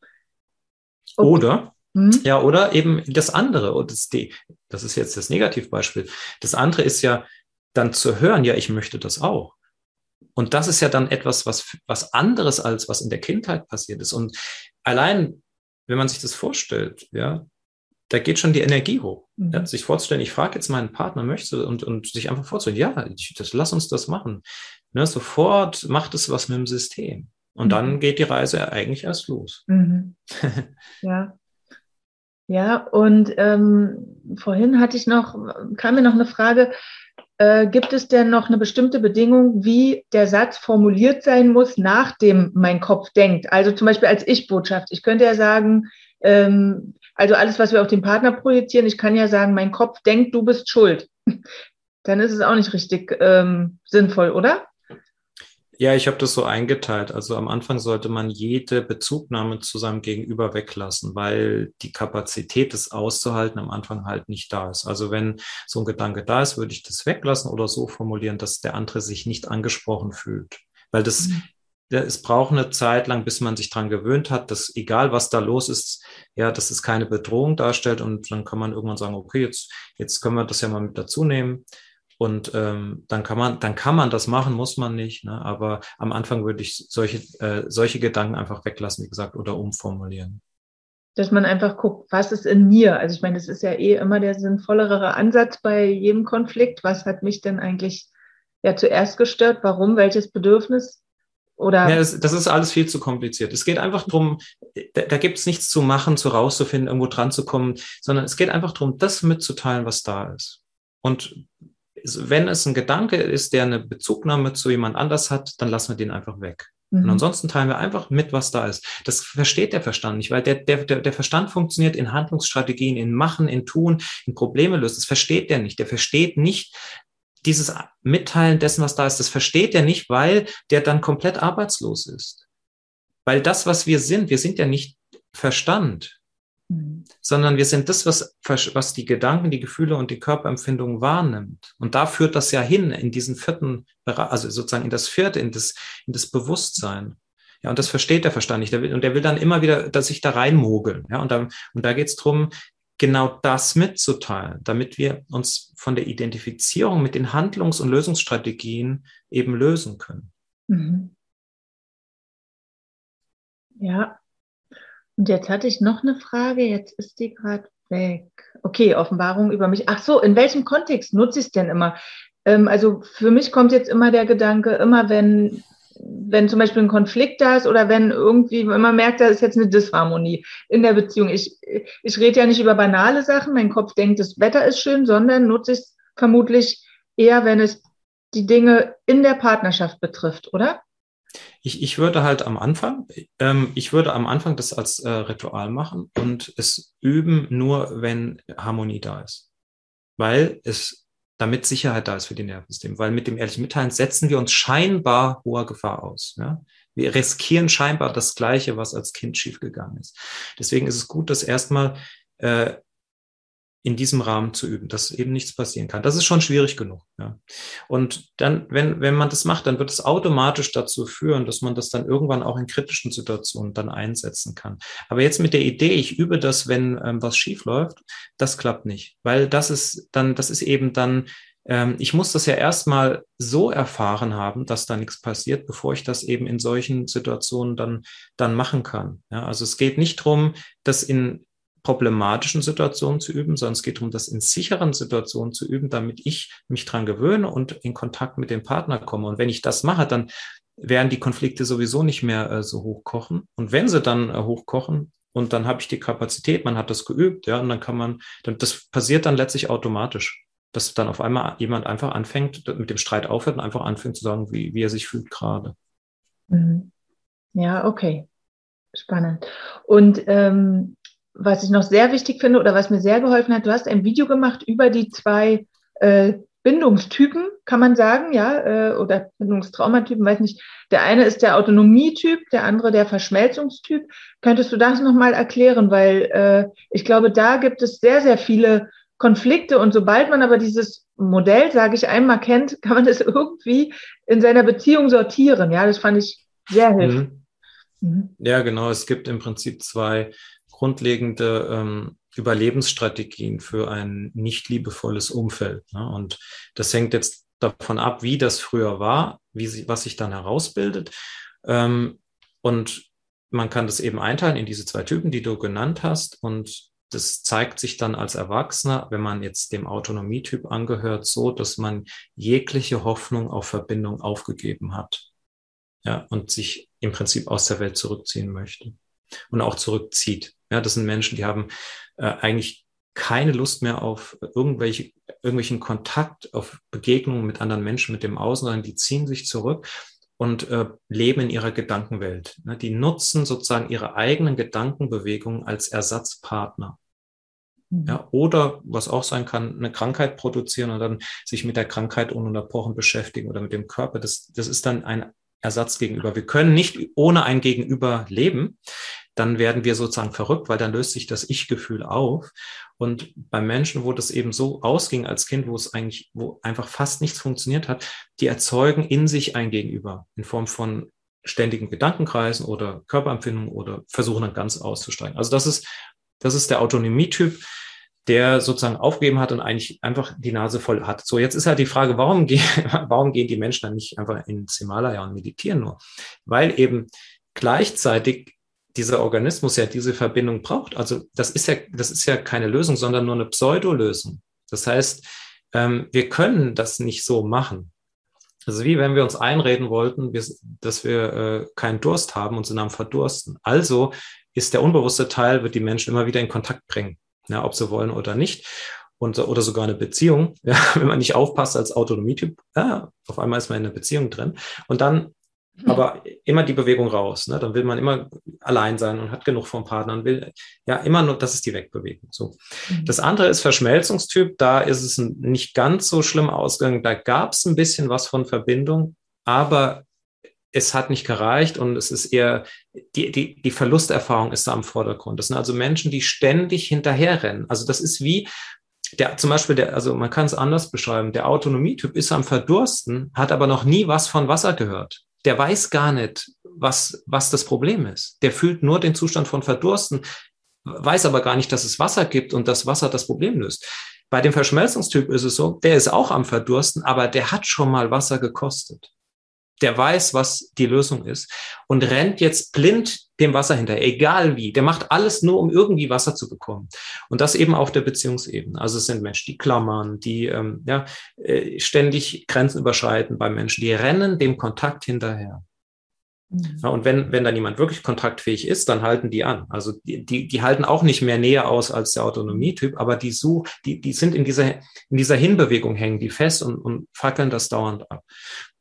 Okay. Oder hm? Ja, oder eben das andere, und das, die, das ist jetzt das Negativbeispiel. Das andere ist ja dann zu hören, ja, ich möchte das auch. Und das ist ja dann etwas, was, was anderes als was in der Kindheit passiert ist. Und allein, wenn man sich das vorstellt, ja, da geht schon die Energie hoch. Mhm. Ja, sich vorzustellen, ich frage jetzt meinen Partner, möchte und, und sich einfach vorzustellen, ja, ich, das, lass uns das machen. Ne, sofort macht es was mit dem System. Und mhm. dann geht die Reise eigentlich erst los. Mhm. ja. Ja, und ähm, vorhin hatte ich noch, kam mir noch eine Frage, äh, gibt es denn noch eine bestimmte Bedingung, wie der Satz formuliert sein muss, nachdem mein Kopf denkt? Also zum Beispiel als Ich-Botschaft. Ich könnte ja sagen, ähm, also alles, was wir auf den Partner projizieren, ich kann ja sagen, mein Kopf denkt, du bist schuld. Dann ist es auch nicht richtig ähm, sinnvoll, oder? Ja, ich habe das so eingeteilt. Also am Anfang sollte man jede Bezugnahme zu seinem Gegenüber weglassen, weil die Kapazität, das auszuhalten, am Anfang halt nicht da ist. Also wenn so ein Gedanke da ist, würde ich das weglassen oder so formulieren, dass der andere sich nicht angesprochen fühlt. Weil das, mhm. es braucht eine Zeit lang, bis man sich dran gewöhnt hat, dass egal was da los ist, ja, dass es keine Bedrohung darstellt und dann kann man irgendwann sagen, okay, jetzt, jetzt können wir das ja mal mit dazu nehmen. Und ähm, dann kann man, dann kann man das machen, muss man nicht. Ne? Aber am Anfang würde ich solche, äh, solche Gedanken einfach weglassen, wie gesagt, oder umformulieren. Dass man einfach guckt, was ist in mir? Also ich meine, das ist ja eh immer der sinnvollere Ansatz bei jedem Konflikt. Was hat mich denn eigentlich ja zuerst gestört? Warum? Welches Bedürfnis? Oder? Ja, das, das ist alles viel zu kompliziert. Es geht einfach drum, da, da gibt es nichts zu machen, zu rauszufinden, irgendwo dran zu kommen, sondern es geht einfach drum, das mitzuteilen, was da ist. Und wenn es ein Gedanke ist, der eine Bezugnahme zu jemand anders hat, dann lassen wir den einfach weg. Mhm. Und ansonsten teilen wir einfach mit, was da ist. Das versteht der Verstand nicht, weil der, der, der Verstand funktioniert in Handlungsstrategien, in Machen, in Tun, in Probleme lösen. Das versteht der nicht. Der versteht nicht dieses Mitteilen dessen, was da ist. Das versteht der nicht, weil der dann komplett arbeitslos ist. Weil das, was wir sind, wir sind ja nicht Verstand. Sondern wir sind das, was, was die Gedanken, die Gefühle und die Körperempfindungen wahrnimmt. Und da führt das ja hin in diesen vierten Bereich, also sozusagen in das vierte, in das, in das Bewusstsein. Ja, und das versteht der Verstand nicht. Und der will dann immer wieder dass sich da reinmogeln. Ja, und da, und da geht es darum, genau das mitzuteilen, damit wir uns von der Identifizierung mit den Handlungs- und Lösungsstrategien eben lösen können. Mhm. Ja, und jetzt hatte ich noch eine Frage, jetzt ist die gerade weg. Okay, Offenbarung über mich. Ach so, in welchem Kontext nutze ich es denn immer? Ähm, also für mich kommt jetzt immer der Gedanke, immer wenn, wenn zum Beispiel ein Konflikt da ist oder wenn irgendwie, wenn man merkt, da ist jetzt eine Disharmonie in der Beziehung. Ich, ich rede ja nicht über banale Sachen, mein Kopf denkt, das Wetter ist schön, sondern nutze ich es vermutlich eher, wenn es die Dinge in der Partnerschaft betrifft, oder? Ich, ich würde halt am Anfang, ähm, ich würde am Anfang das als äh, Ritual machen und es üben nur, wenn Harmonie da ist. Weil es, damit Sicherheit da ist für die Nervensystem. Weil mit dem ehrlichen Mitteilen setzen wir uns scheinbar hoher Gefahr aus. Ja? Wir riskieren scheinbar das Gleiche, was als Kind schiefgegangen ist. Deswegen ist es gut, dass erstmal äh, in diesem Rahmen zu üben, dass eben nichts passieren kann. Das ist schon schwierig genug. Ja. Und dann, wenn, wenn man das macht, dann wird es automatisch dazu führen, dass man das dann irgendwann auch in kritischen Situationen dann einsetzen kann. Aber jetzt mit der Idee, ich übe das, wenn ähm, was schief läuft, das klappt nicht, weil das ist dann, das ist eben dann ähm, ich muss das ja erstmal so erfahren haben, dass da nichts passiert, bevor ich das eben in solchen Situationen dann, dann machen kann. Ja, also es geht nicht darum, das in problematischen Situationen zu üben, sondern es geht darum, das in sicheren Situationen zu üben, damit ich mich dran gewöhne und in Kontakt mit dem Partner komme. Und wenn ich das mache, dann werden die Konflikte sowieso nicht mehr äh, so hochkochen. Und wenn sie dann äh, hochkochen, und dann habe ich die Kapazität, man hat das geübt, ja, und dann kann man, dann, das passiert dann letztlich automatisch, dass dann auf einmal jemand einfach anfängt, mit dem Streit aufhört und einfach anfängt zu sagen, wie, wie er sich fühlt gerade. Mhm. Ja, okay. Spannend. Und ähm, was ich noch sehr wichtig finde oder was mir sehr geholfen hat, du hast ein Video gemacht über die zwei äh, Bindungstypen, kann man sagen, ja, äh, oder Bindungstraumatypen, weiß nicht. Der eine ist der Autonomietyp, der andere der Verschmelzungstyp. Könntest du das nochmal erklären? Weil äh, ich glaube, da gibt es sehr, sehr viele Konflikte und sobald man aber dieses Modell, sage ich, einmal kennt, kann man das irgendwie in seiner Beziehung sortieren. Ja, das fand ich sehr mhm. hilfreich. Mhm. Ja, genau. Es gibt im Prinzip zwei grundlegende ähm, Überlebensstrategien für ein nicht liebevolles Umfeld. Ne? Und das hängt jetzt davon ab, wie das früher war, wie sie, was sich dann herausbildet. Ähm, und man kann das eben einteilen in diese zwei Typen, die du genannt hast. Und das zeigt sich dann als Erwachsener, wenn man jetzt dem Autonomietyp angehört, so, dass man jegliche Hoffnung auf Verbindung aufgegeben hat. Ja, und sich im Prinzip aus der Welt zurückziehen möchte und auch zurückzieht. Ja, das sind Menschen, die haben äh, eigentlich keine Lust mehr auf irgendwelche, irgendwelchen Kontakt, auf Begegnungen mit anderen Menschen, mit dem Außen, sondern die ziehen sich zurück und äh, leben in ihrer Gedankenwelt. Ne? Die nutzen sozusagen ihre eigenen Gedankenbewegungen als Ersatzpartner. Mhm. Ja, oder was auch sein kann, eine Krankheit produzieren und dann sich mit der Krankheit ununterbrochen beschäftigen oder mit dem Körper. Das, das ist dann ein Ersatz gegenüber. Wir können nicht ohne ein Gegenüber leben dann werden wir sozusagen verrückt, weil dann löst sich das Ich-Gefühl auf. Und bei Menschen, wo das eben so ausging als Kind, wo es eigentlich, wo einfach fast nichts funktioniert hat, die erzeugen in sich ein Gegenüber in Form von ständigen Gedankenkreisen oder Körperempfindungen oder versuchen dann ganz auszusteigen. Also das ist, das ist der Autonomietyp, der sozusagen aufgegeben hat und eigentlich einfach die Nase voll hat. So, jetzt ist halt die Frage, warum, gehen, warum gehen die Menschen dann nicht einfach ins Himalaya und meditieren nur? Weil eben gleichzeitig dieser Organismus ja diese Verbindung braucht. Also das ist ja, das ist ja keine Lösung, sondern nur eine Pseudolösung. Das heißt, ähm, wir können das nicht so machen. Also wie wenn wir uns einreden wollten, dass wir äh, keinen Durst haben und sind am Verdursten. Also ist der unbewusste Teil, wird die Menschen immer wieder in Kontakt bringen, ja, ob sie wollen oder nicht. Und, oder sogar eine Beziehung, ja, wenn man nicht aufpasst als Autonomietyp, ja, auf einmal ist man in einer Beziehung drin. Und dann. Aber immer die Bewegung raus. Ne? Dann will man immer allein sein und hat genug vom Partner und will ja immer nur, das ist die Wegbewegung. So. Mhm. Das andere ist Verschmelzungstyp. Da ist es nicht ganz so schlimm ausgegangen. Da gab es ein bisschen was von Verbindung, aber es hat nicht gereicht und es ist eher, die, die, die Verlusterfahrung ist da am Vordergrund. Das sind also Menschen, die ständig hinterherrennen. Also das ist wie, der, zum Beispiel, der, also man kann es anders beschreiben, der Autonomietyp ist am Verdursten, hat aber noch nie was von Wasser gehört der weiß gar nicht, was, was das Problem ist. Der fühlt nur den Zustand von Verdursten, weiß aber gar nicht, dass es Wasser gibt und das Wasser das Problem löst. Bei dem Verschmelzungstyp ist es so, der ist auch am Verdursten, aber der hat schon mal Wasser gekostet. Der weiß, was die Lösung ist und rennt jetzt blind dem Wasser hinterher, egal wie. Der macht alles nur, um irgendwie Wasser zu bekommen. Und das eben auf der Beziehungsebene. Also es sind Menschen, die klammern, die ähm, ja, äh, ständig Grenzen überschreiten bei Menschen, die rennen dem Kontakt hinterher. Mhm. Ja, und wenn, wenn dann jemand wirklich kontaktfähig ist, dann halten die an. Also die, die, die halten auch nicht mehr näher aus als der Autonomietyp, aber die, such, die, die sind in dieser, in dieser Hinbewegung hängen die fest und, und fackeln das dauernd ab.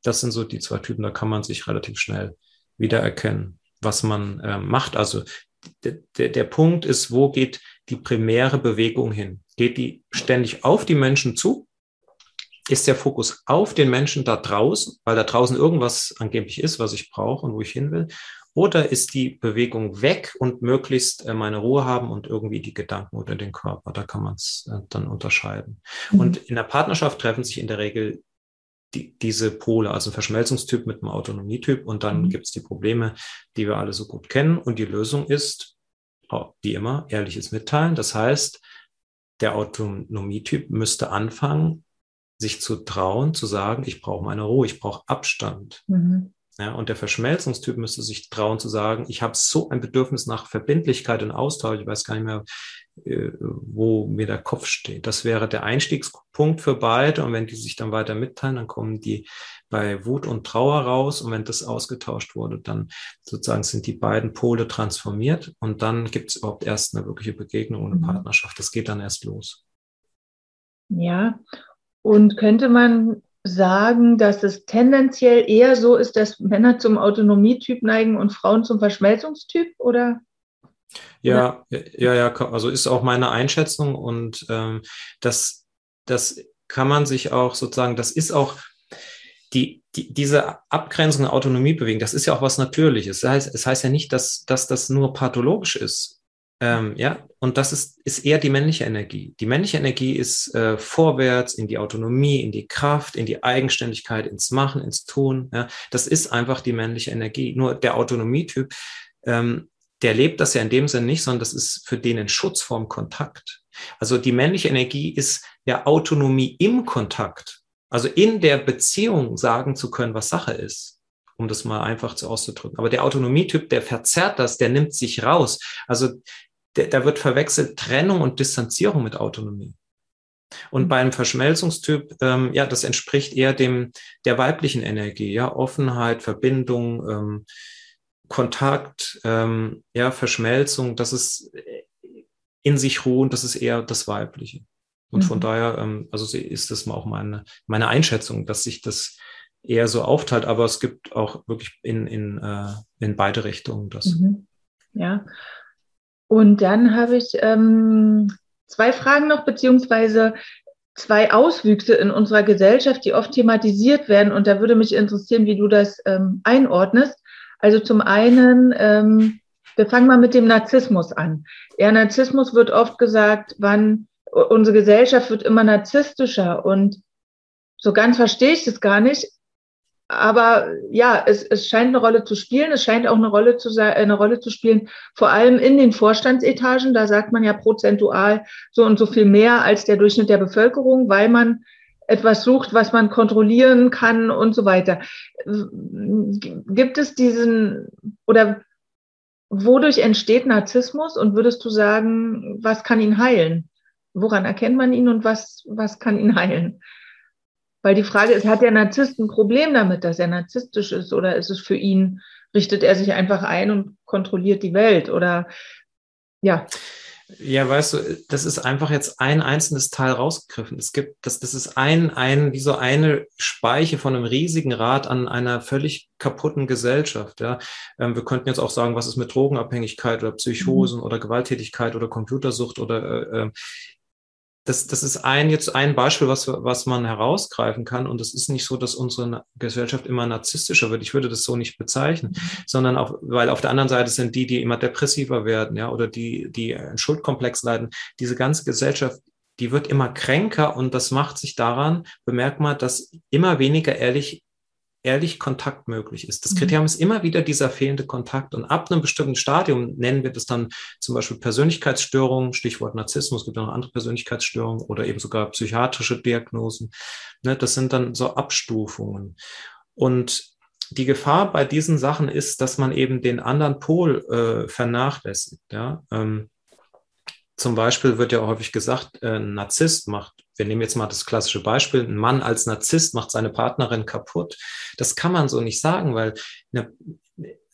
Das sind so die zwei Typen, da kann man sich relativ schnell wiedererkennen was man äh, macht. Also der, der Punkt ist, wo geht die primäre Bewegung hin? Geht die ständig auf die Menschen zu? Ist der Fokus auf den Menschen da draußen, weil da draußen irgendwas angeblich ist, was ich brauche und wo ich hin will? Oder ist die Bewegung weg und möglichst äh, meine Ruhe haben und irgendwie die Gedanken oder den Körper? Da kann man es äh, dann unterscheiden. Mhm. Und in der Partnerschaft treffen sich in der Regel die, diese Pole, also Verschmelzungstyp mit einem Autonomietyp. Und dann mhm. gibt es die Probleme, die wir alle so gut kennen. Und die Lösung ist, wie immer, ehrliches Mitteilen. Das heißt, der Autonomietyp müsste anfangen, sich zu trauen, zu sagen, ich brauche meine Ruhe, ich brauche Abstand. Mhm. Ja, und der Verschmelzungstyp müsste sich trauen zu sagen, ich habe so ein Bedürfnis nach Verbindlichkeit und Austausch, ich weiß gar nicht mehr, wo mir der Kopf steht. Das wäre der Einstiegspunkt für beide. Und wenn die sich dann weiter mitteilen, dann kommen die bei Wut und Trauer raus. Und wenn das ausgetauscht wurde, dann sozusagen sind die beiden Pole transformiert. Und dann gibt es überhaupt erst eine wirkliche Begegnung und eine mhm. Partnerschaft. Das geht dann erst los. Ja. Und könnte man sagen, dass es tendenziell eher so ist, dass Männer zum Autonomietyp neigen und Frauen zum Verschmelzungstyp, oder? Ja, ja, ja, also ist auch meine Einschätzung und ähm, das, das kann man sich auch sozusagen, das ist auch die, die, diese Abgrenzung Autonomie bewegen, das ist ja auch was Natürliches. Das heißt, es heißt ja nicht, dass, dass das nur pathologisch ist. Ähm, ja, und das ist, ist eher die männliche Energie. Die männliche Energie ist äh, vorwärts in die Autonomie, in die Kraft, in die Eigenständigkeit, ins Machen, ins Tun. Ja, das ist einfach die männliche Energie. Nur der Autonomietyp, ähm, der lebt das ja in dem Sinn nicht, sondern das ist für den ein Schutz vorm Kontakt. Also die männliche Energie ist ja Autonomie im Kontakt. Also in der Beziehung sagen zu können, was Sache ist um das mal einfach zu auszudrücken. Aber der Autonomietyp, der verzerrt das, der nimmt sich raus. Also da wird verwechselt Trennung und Distanzierung mit Autonomie. Und beim Verschmelzungstyp, ähm, ja, das entspricht eher dem der weiblichen Energie, ja, Offenheit, Verbindung, ähm, Kontakt, ähm, ja, Verschmelzung, das ist in sich ruhen, das ist eher das Weibliche. Und mhm. von daher, ähm, also ist das auch meine, meine Einschätzung, dass sich das eher so aufteilt, aber es gibt auch wirklich in, in, äh, in beide Richtungen das. Mhm. Ja, und dann habe ich ähm, zwei Fragen noch, beziehungsweise zwei Auswüchse in unserer Gesellschaft, die oft thematisiert werden. Und da würde mich interessieren, wie du das ähm, einordnest. Also zum einen, ähm, wir fangen mal mit dem Narzissmus an. Ja, Narzissmus wird oft gesagt, wann unsere Gesellschaft wird immer narzisstischer und so ganz verstehe ich das gar nicht aber ja, es, es scheint eine Rolle zu spielen. Es scheint auch eine Rolle zu sein, eine Rolle zu spielen, vor allem in den Vorstandsetagen. Da sagt man ja prozentual so und so viel mehr als der Durchschnitt der Bevölkerung, weil man etwas sucht, was man kontrollieren kann und so weiter. Gibt es diesen oder wodurch entsteht Narzissmus und würdest du sagen, was kann ihn heilen? Woran erkennt man ihn und was, was kann ihn heilen? Weil die Frage ist, hat der Narzisst ein Problem damit, dass er narzisstisch ist oder ist es für ihn, richtet er sich einfach ein und kontrolliert die Welt oder ja. Ja, weißt du, das ist einfach jetzt ein einzelnes Teil rausgegriffen. Es gibt, das, das ist ein, ein, wie so eine Speiche von einem riesigen Rad an einer völlig kaputten Gesellschaft. Ja, ähm, wir könnten jetzt auch sagen, was ist mit Drogenabhängigkeit oder Psychosen mhm. oder Gewalttätigkeit oder Computersucht oder äh, ähm, das, das ist ein, jetzt ein Beispiel, was, was man herausgreifen kann. Und es ist nicht so, dass unsere Gesellschaft immer narzisstischer wird. Ich würde das so nicht bezeichnen, sondern auch, weil auf der anderen Seite sind die, die immer depressiver werden, ja, oder die, die einen Schuldkomplex leiden. Diese ganze Gesellschaft, die wird immer kränker und das macht sich daran, bemerkt man, dass immer weniger ehrlich ehrlich Kontakt möglich ist. Das mhm. Kriterium ist immer wieder dieser fehlende Kontakt. Und ab einem bestimmten Stadium nennen wir das dann zum Beispiel Persönlichkeitsstörungen, Stichwort Narzissmus, gibt auch noch andere Persönlichkeitsstörungen oder eben sogar psychiatrische Diagnosen. Ne, das sind dann so Abstufungen. Und die Gefahr bei diesen Sachen ist, dass man eben den anderen Pol äh, vernachlässigt. Ja? Ähm, zum Beispiel wird ja häufig gesagt, äh, ein Narzisst macht, wir nehmen jetzt mal das klassische Beispiel, ein Mann als Narzisst macht seine Partnerin kaputt. Das kann man so nicht sagen, weil eine,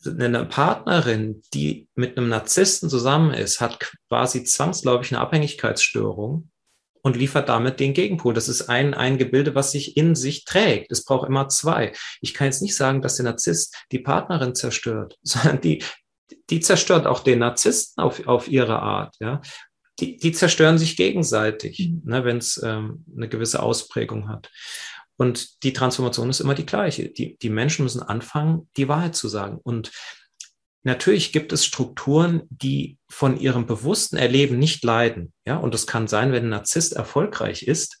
eine Partnerin, die mit einem Narzissten zusammen ist, hat quasi zwangsläufig eine Abhängigkeitsstörung und liefert damit den Gegenpol. Das ist ein, ein Gebilde, was sich in sich trägt. Es braucht immer zwei. Ich kann jetzt nicht sagen, dass der Narzisst die Partnerin zerstört, sondern die, die zerstört auch den Narzissten auf, auf ihre Art. Ja? Die, die zerstören sich gegenseitig, mhm. ne, wenn es ähm, eine gewisse Ausprägung hat. Und die Transformation ist immer die gleiche. Die, die Menschen müssen anfangen, die Wahrheit zu sagen. Und natürlich gibt es Strukturen, die von ihrem bewussten Erleben nicht leiden. Ja, und es kann sein, wenn ein Narzisst erfolgreich ist,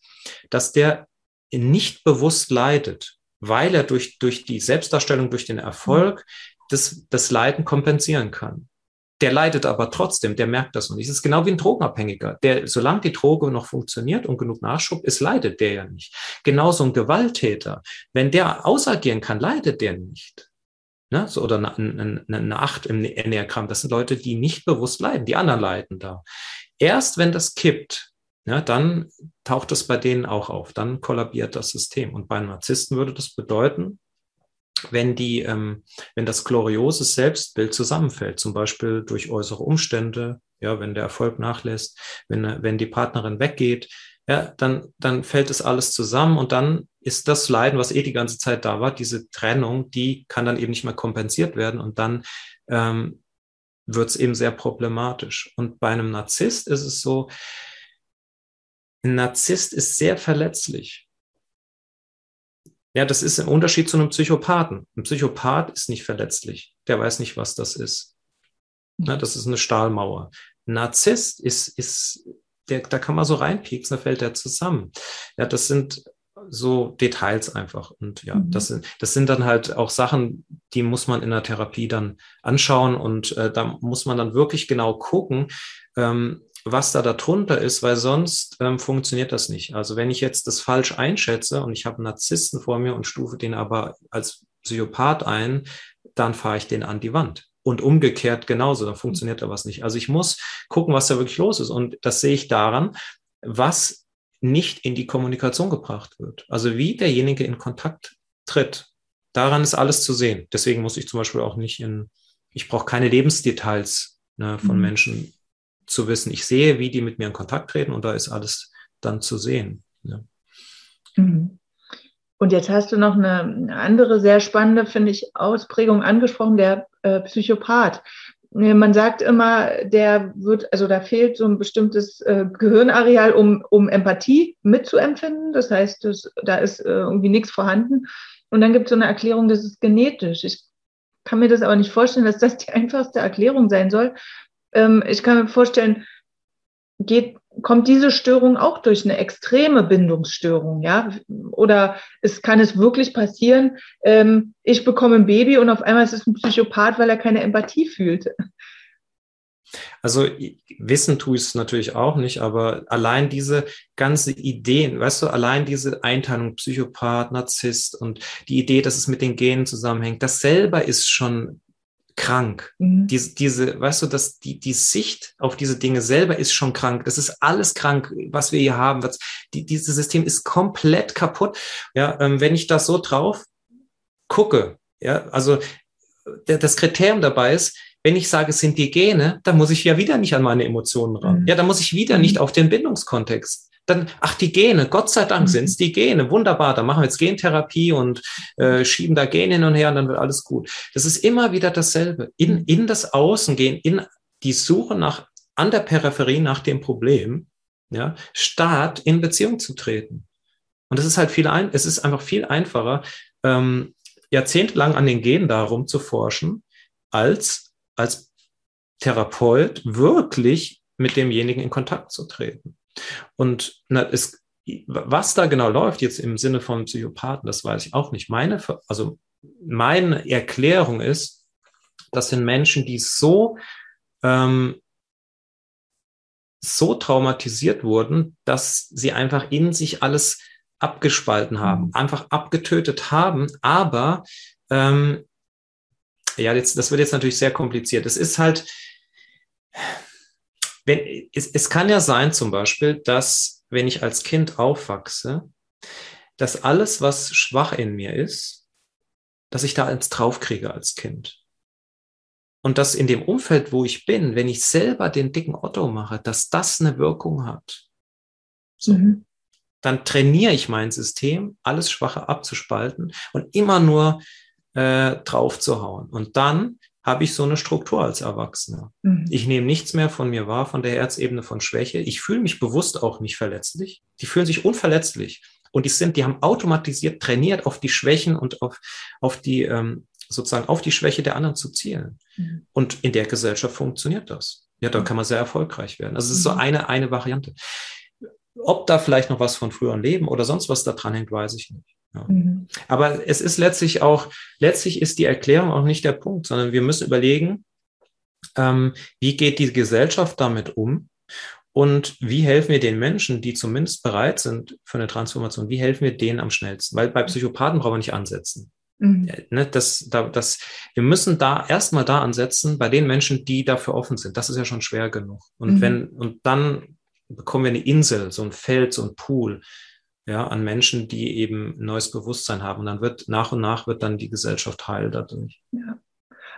dass der nicht bewusst leidet, weil er durch, durch die Selbstdarstellung, durch den Erfolg das, das Leiden kompensieren kann. Der leidet aber trotzdem, der merkt das noch nicht. Es ist genau wie ein Drogenabhängiger. Der, solange die Droge noch funktioniert und genug Nachschub ist, leidet der ja nicht. Genauso ein Gewalttäter. Wenn der ausagieren kann, leidet der nicht. Ne? So, oder eine, eine, eine Acht im Enneagramm. Das sind Leute, die nicht bewusst leiden. Die anderen leiden da. Erst wenn das kippt, ja, dann taucht es bei denen auch auf. Dann kollabiert das System. Und bei Narzissten würde das bedeuten, wenn die, ähm, wenn das gloriose Selbstbild zusammenfällt, zum Beispiel durch äußere Umstände, ja, wenn der Erfolg nachlässt, wenn, wenn die Partnerin weggeht, ja, dann, dann fällt es alles zusammen und dann ist das Leiden, was eh die ganze Zeit da war, diese Trennung, die kann dann eben nicht mehr kompensiert werden und dann ähm, wird es eben sehr problematisch. Und bei einem Narzisst ist es so, ein Narzisst ist sehr verletzlich. Ja, das ist im Unterschied zu einem Psychopathen. Ein Psychopath ist nicht verletzlich. Der weiß nicht, was das ist. Ja, das ist eine Stahlmauer. Ein Narzisst ist, ist der, da kann man so reinpieksen, da fällt der zusammen. Ja, das sind so Details einfach. Und ja, mhm. das, sind, das sind dann halt auch Sachen, die muss man in der Therapie dann anschauen und äh, da muss man dann wirklich genau gucken, ähm, was da darunter ist, weil sonst ähm, funktioniert das nicht. Also wenn ich jetzt das falsch einschätze und ich habe einen Narzissten vor mir und stufe den aber als Psychopath ein, dann fahre ich den an die Wand. Und umgekehrt genauso, dann funktioniert da was nicht. Also ich muss gucken, was da wirklich los ist. Und das sehe ich daran, was nicht in die Kommunikation gebracht wird. Also wie derjenige in Kontakt tritt. Daran ist alles zu sehen. Deswegen muss ich zum Beispiel auch nicht in, ich brauche keine Lebensdetails ne, von mhm. Menschen zu wissen. Ich sehe, wie die mit mir in Kontakt treten und da ist alles dann zu sehen. Ja. Mhm. Und jetzt hast du noch eine andere sehr spannende, finde ich, Ausprägung angesprochen, der äh, Psychopath. Man sagt immer, der wird, also da fehlt so ein bestimmtes äh, Gehirnareal, um, um Empathie mitzuempfinden. Das heißt, das, da ist äh, irgendwie nichts vorhanden. Und dann gibt es so eine Erklärung, das ist genetisch. Ich kann mir das aber nicht vorstellen, dass das die einfachste Erklärung sein soll, ähm, ich kann mir vorstellen, geht, kommt diese Störung auch durch eine extreme Bindungsstörung, ja? Oder es kann es wirklich passieren, ähm, ich bekomme ein Baby und auf einmal ist es ein Psychopath, weil er keine Empathie fühlt. Also wissen tue ich es natürlich auch nicht, aber allein diese ganze Ideen, weißt du, allein diese Einteilung Psychopath, Narzisst und die Idee, dass es mit den Genen zusammenhängt, das selber ist schon krank. Mhm. Diese, diese, weißt du, dass die, die Sicht auf diese Dinge selber ist schon krank. Das ist alles krank, was wir hier haben. Was, die, dieses System ist komplett kaputt. Ja, ähm, wenn ich das so drauf gucke, ja, also der, das Kriterium dabei ist, wenn ich sage, es sind die Gene, dann muss ich ja wieder nicht an meine Emotionen ran. Mhm. Ja, dann muss ich wieder nicht mhm. auf den Bindungskontext dann, ach, die Gene, Gott sei Dank mhm. sind es die Gene, wunderbar, dann machen wir jetzt Gentherapie und äh, schieben da Gene hin und her und dann wird alles gut. Das ist immer wieder dasselbe. In, mhm. in das Außen gehen, in die Suche nach, an der Peripherie nach dem Problem, ja, statt in Beziehung zu treten. Und das ist halt viel ein, es ist einfach viel einfacher, ähm, jahrzehntelang an den Genen darum zu forschen, als als Therapeut wirklich mit demjenigen in Kontakt zu treten. Und na, es, was da genau läuft, jetzt im Sinne von Psychopathen, das weiß ich auch nicht. Meine, also meine Erklärung ist, das sind Menschen, die so, ähm, so traumatisiert wurden, dass sie einfach in sich alles abgespalten haben, mhm. einfach abgetötet haben, aber ähm, ja, jetzt, das wird jetzt natürlich sehr kompliziert. Es ist halt, wenn, es, es kann ja sein zum Beispiel, dass wenn ich als Kind aufwachse, dass alles, was schwach in mir ist, dass ich da eins draufkriege als Kind. Und dass in dem Umfeld, wo ich bin, wenn ich selber den dicken Otto mache, dass das eine Wirkung hat. So. Mhm. Dann trainiere ich mein System, alles Schwache abzuspalten und immer nur äh, drauf zu hauen. Und dann habe ich so eine Struktur als Erwachsener. Mhm. Ich nehme nichts mehr von mir wahr, von der Erzebene von Schwäche. Ich fühle mich bewusst auch nicht verletzlich. Die fühlen sich unverletzlich. Und die sind, die haben automatisiert trainiert, auf die Schwächen und auf, auf die, ähm, sozusagen auf die Schwäche der anderen zu zielen. Mhm. Und in der Gesellschaft funktioniert das. Ja, da kann man sehr erfolgreich werden. Also es ist so mhm. eine, eine Variante. Ob da vielleicht noch was von früheren Leben oder sonst was da dran hängt, weiß ich nicht. Ja. Mhm. Aber es ist letztlich auch, letztlich ist die Erklärung auch nicht der Punkt, sondern wir müssen überlegen, ähm, wie geht die Gesellschaft damit um und wie helfen wir den Menschen, die zumindest bereit sind für eine Transformation, wie helfen wir denen am schnellsten? Weil bei Psychopathen brauchen wir nicht ansetzen. Mhm. Ne, das, da, das, wir müssen da erstmal da ansetzen, bei den Menschen, die dafür offen sind. Das ist ja schon schwer genug. Und mhm. wenn, und dann bekommen wir eine Insel, so ein Feld, so ein Pool, ja, an Menschen, die eben neues Bewusstsein haben. Und dann wird nach und nach wird dann die Gesellschaft heil dadurch. Ja.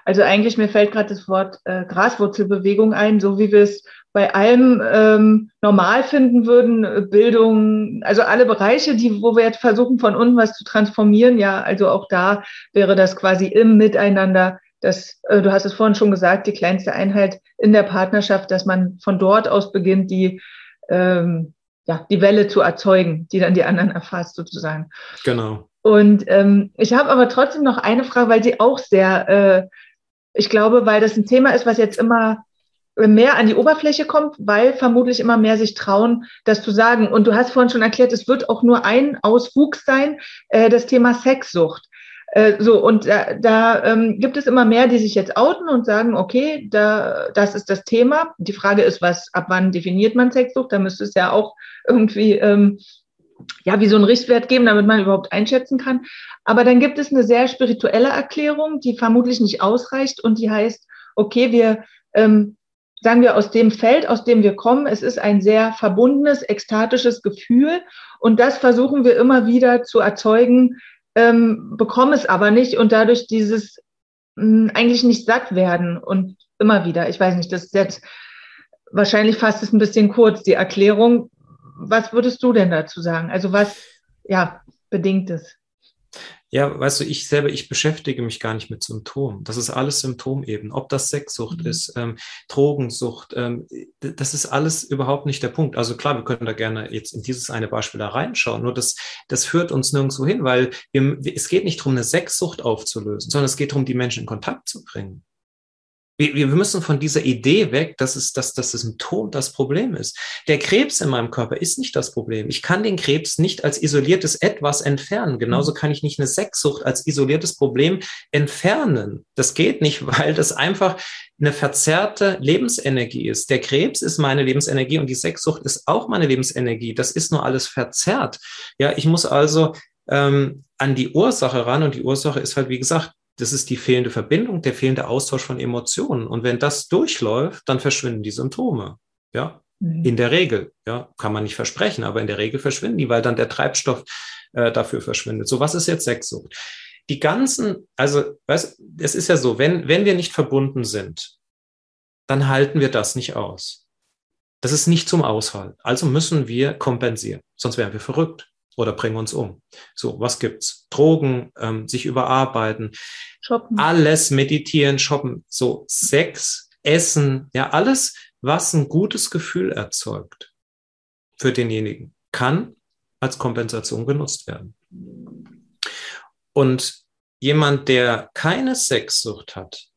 Also eigentlich mir fällt gerade das Wort äh, Graswurzelbewegung ein, so wie wir es bei allem ähm, normal finden würden, äh, Bildung, also alle Bereiche, die, wo wir jetzt versuchen, von unten was zu transformieren, ja, also auch da wäre das quasi im Miteinander, das, äh, du hast es vorhin schon gesagt, die kleinste Einheit in der Partnerschaft, dass man von dort aus beginnt, die, ähm, ja, die Welle zu erzeugen, die dann die anderen erfasst, sozusagen. Genau. Und ähm, ich habe aber trotzdem noch eine Frage, weil sie auch sehr, äh, ich glaube, weil das ein Thema ist, was jetzt immer mehr an die Oberfläche kommt, weil vermutlich immer mehr sich trauen, das zu sagen. Und du hast vorhin schon erklärt, es wird auch nur ein Auswuchs sein, äh, das Thema Sexsucht. Äh, so, und da, da ähm, gibt es immer mehr, die sich jetzt outen und sagen, okay, da, das ist das Thema. Die Frage ist, was, ab wann definiert man Sexsucht? Da müsste es ja auch irgendwie, ähm, ja, wie so ein Richtwert geben, damit man überhaupt einschätzen kann. Aber dann gibt es eine sehr spirituelle Erklärung, die vermutlich nicht ausreicht und die heißt, okay, wir ähm, sagen wir, aus dem Feld, aus dem wir kommen, es ist ein sehr verbundenes, ekstatisches Gefühl und das versuchen wir immer wieder zu erzeugen, ähm, bekommen es aber nicht und dadurch dieses mh, hm, eigentlich nicht satt werden und immer wieder, ich weiß nicht, das ist jetzt wahrscheinlich fast ist ein bisschen kurz, die Erklärung. Was würdest du denn dazu sagen? Also was, ja, bedingt es? Ja, weißt du, ich selber, ich beschäftige mich gar nicht mit Symptomen. Das ist alles Symptomebene. Ob das Sexsucht mhm. ist, ähm, Drogensucht, ähm, das ist alles überhaupt nicht der Punkt. Also klar, wir können da gerne jetzt in dieses eine Beispiel da reinschauen. Nur das, das führt uns nirgendwo hin, weil wir, es geht nicht darum, eine Sexsucht aufzulösen, sondern es geht darum, die Menschen in Kontakt zu bringen. Wir, wir müssen von dieser Idee weg, dass, es, dass, das Symptom das Problem ist. Der Krebs in meinem Körper ist nicht das Problem. Ich kann den Krebs nicht als isoliertes Etwas entfernen. Genauso mhm. kann ich nicht eine Sexsucht als isoliertes Problem entfernen. Das geht nicht, weil das einfach eine verzerrte Lebensenergie ist. Der Krebs ist meine Lebensenergie und die Sexsucht ist auch meine Lebensenergie. Das ist nur alles verzerrt. Ja, ich muss also ähm, an die Ursache ran und die Ursache ist halt, wie gesagt, das ist die fehlende Verbindung, der fehlende Austausch von Emotionen. Und wenn das durchläuft, dann verschwinden die Symptome. Ja, mhm. in der Regel. Ja, kann man nicht versprechen, aber in der Regel verschwinden die, weil dann der Treibstoff äh, dafür verschwindet. So, was ist jetzt Sexsucht? Die ganzen, also, weißt, es ist ja so, wenn, wenn wir nicht verbunden sind, dann halten wir das nicht aus. Das ist nicht zum Aushalten. Also müssen wir kompensieren. Sonst wären wir verrückt oder bringen uns um. So, was gibt's? Drogen, ähm, sich überarbeiten, shoppen. alles meditieren, shoppen, so Sex, Essen, ja, alles, was ein gutes Gefühl erzeugt für denjenigen, kann als Kompensation genutzt werden. Und jemand, der keine Sexsucht hat,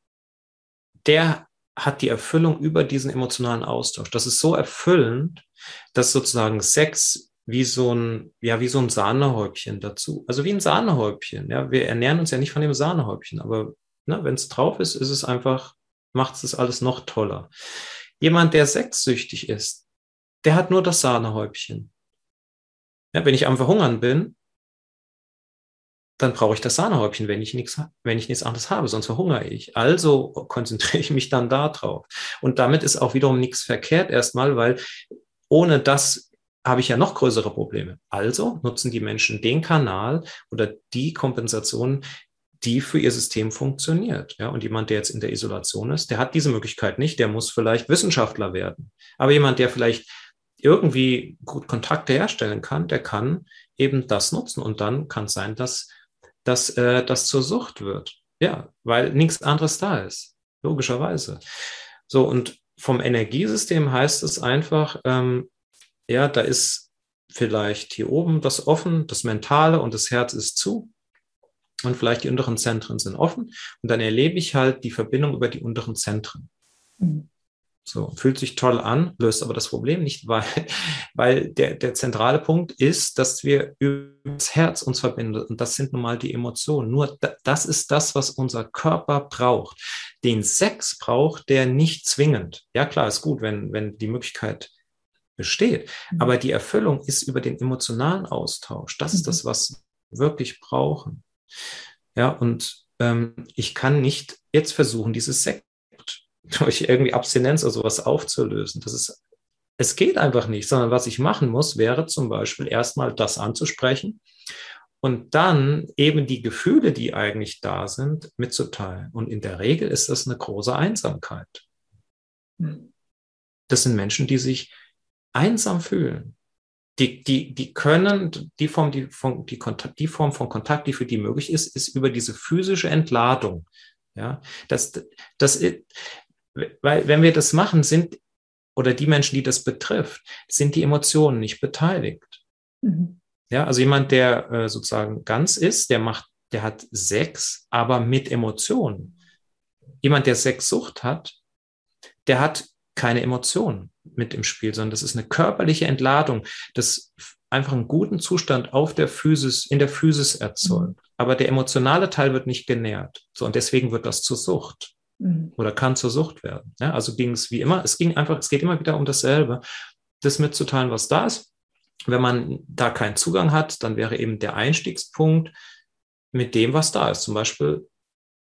der hat die Erfüllung über diesen emotionalen Austausch. Das ist so erfüllend, dass sozusagen Sex wie so ein, ja, wie so ein Sahnehäubchen dazu. Also wie ein Sahnehäubchen. Ja, wir ernähren uns ja nicht von dem Sahnehäubchen, aber ne, wenn es drauf ist, ist es einfach, macht es alles noch toller. Jemand, der sexsüchtig ist, der hat nur das Sahnehäubchen. Ja, wenn ich am Verhungern bin, dann brauche ich das Sahnehäubchen, wenn ich nichts, wenn ich nichts anderes habe, sonst verhungere ich. Also konzentriere ich mich dann da drauf. Und damit ist auch wiederum nichts verkehrt erstmal, weil ohne das habe ich ja noch größere Probleme. Also nutzen die Menschen den Kanal oder die Kompensation, die für ihr System funktioniert. Ja, und jemand, der jetzt in der Isolation ist, der hat diese Möglichkeit nicht, der muss vielleicht Wissenschaftler werden. Aber jemand, der vielleicht irgendwie gut Kontakte herstellen kann, der kann eben das nutzen. Und dann kann es sein, dass, dass äh, das zur Sucht wird. Ja, weil nichts anderes da ist. Logischerweise. So, und vom Energiesystem heißt es einfach, ähm, ja, da ist vielleicht hier oben das offen, das Mentale und das Herz ist zu. und vielleicht die unteren Zentren sind offen und dann erlebe ich halt die Verbindung über die unteren Zentren. Mhm. So, fühlt sich toll an, löst aber das Problem nicht, weil, weil der, der zentrale Punkt ist, dass wir über das Herz uns verbinden. Und das sind nun mal die Emotionen. Nur das ist das, was unser Körper braucht. Den Sex braucht der nicht zwingend. Ja, klar, ist gut, wenn, wenn die Möglichkeit besteht. Mhm. Aber die Erfüllung ist über den emotionalen Austausch. Das ist das, mhm. was wir wirklich brauchen. Ja, und ähm, ich kann nicht jetzt versuchen, dieses Sekt durch irgendwie Abstinenz oder sowas aufzulösen. Das ist, es geht einfach nicht, sondern was ich machen muss, wäre zum Beispiel erstmal das anzusprechen und dann eben die Gefühle, die eigentlich da sind, mitzuteilen. Und in der Regel ist das eine große Einsamkeit. Das sind Menschen, die sich einsam fühlen. Die, die, die können, die Form, die, Form, die, Kontakt, die Form von Kontakt, die für die möglich ist, ist über diese physische Entladung. Ja, das, das, weil wenn wir das machen, sind, oder die Menschen, die das betrifft, sind die Emotionen nicht beteiligt. Mhm. Ja, also jemand, der äh, sozusagen ganz ist, der macht, der hat Sex, aber mit Emotionen. Jemand, der Sexsucht hat, der hat keine Emotionen mit im Spiel, sondern das ist eine körperliche Entladung, das einfach einen guten Zustand auf der Physis, in der Physis erzeugt. Mhm. Aber der emotionale Teil wird nicht genährt. So, und deswegen wird das zur Sucht mhm. oder kann zur Sucht werden. Ja, also ging es wie immer, es ging einfach, es geht immer wieder um dasselbe, das mitzuteilen, was da ist. Wenn man da keinen Zugang hat, dann wäre eben der Einstiegspunkt mit dem, was da ist. Zum Beispiel,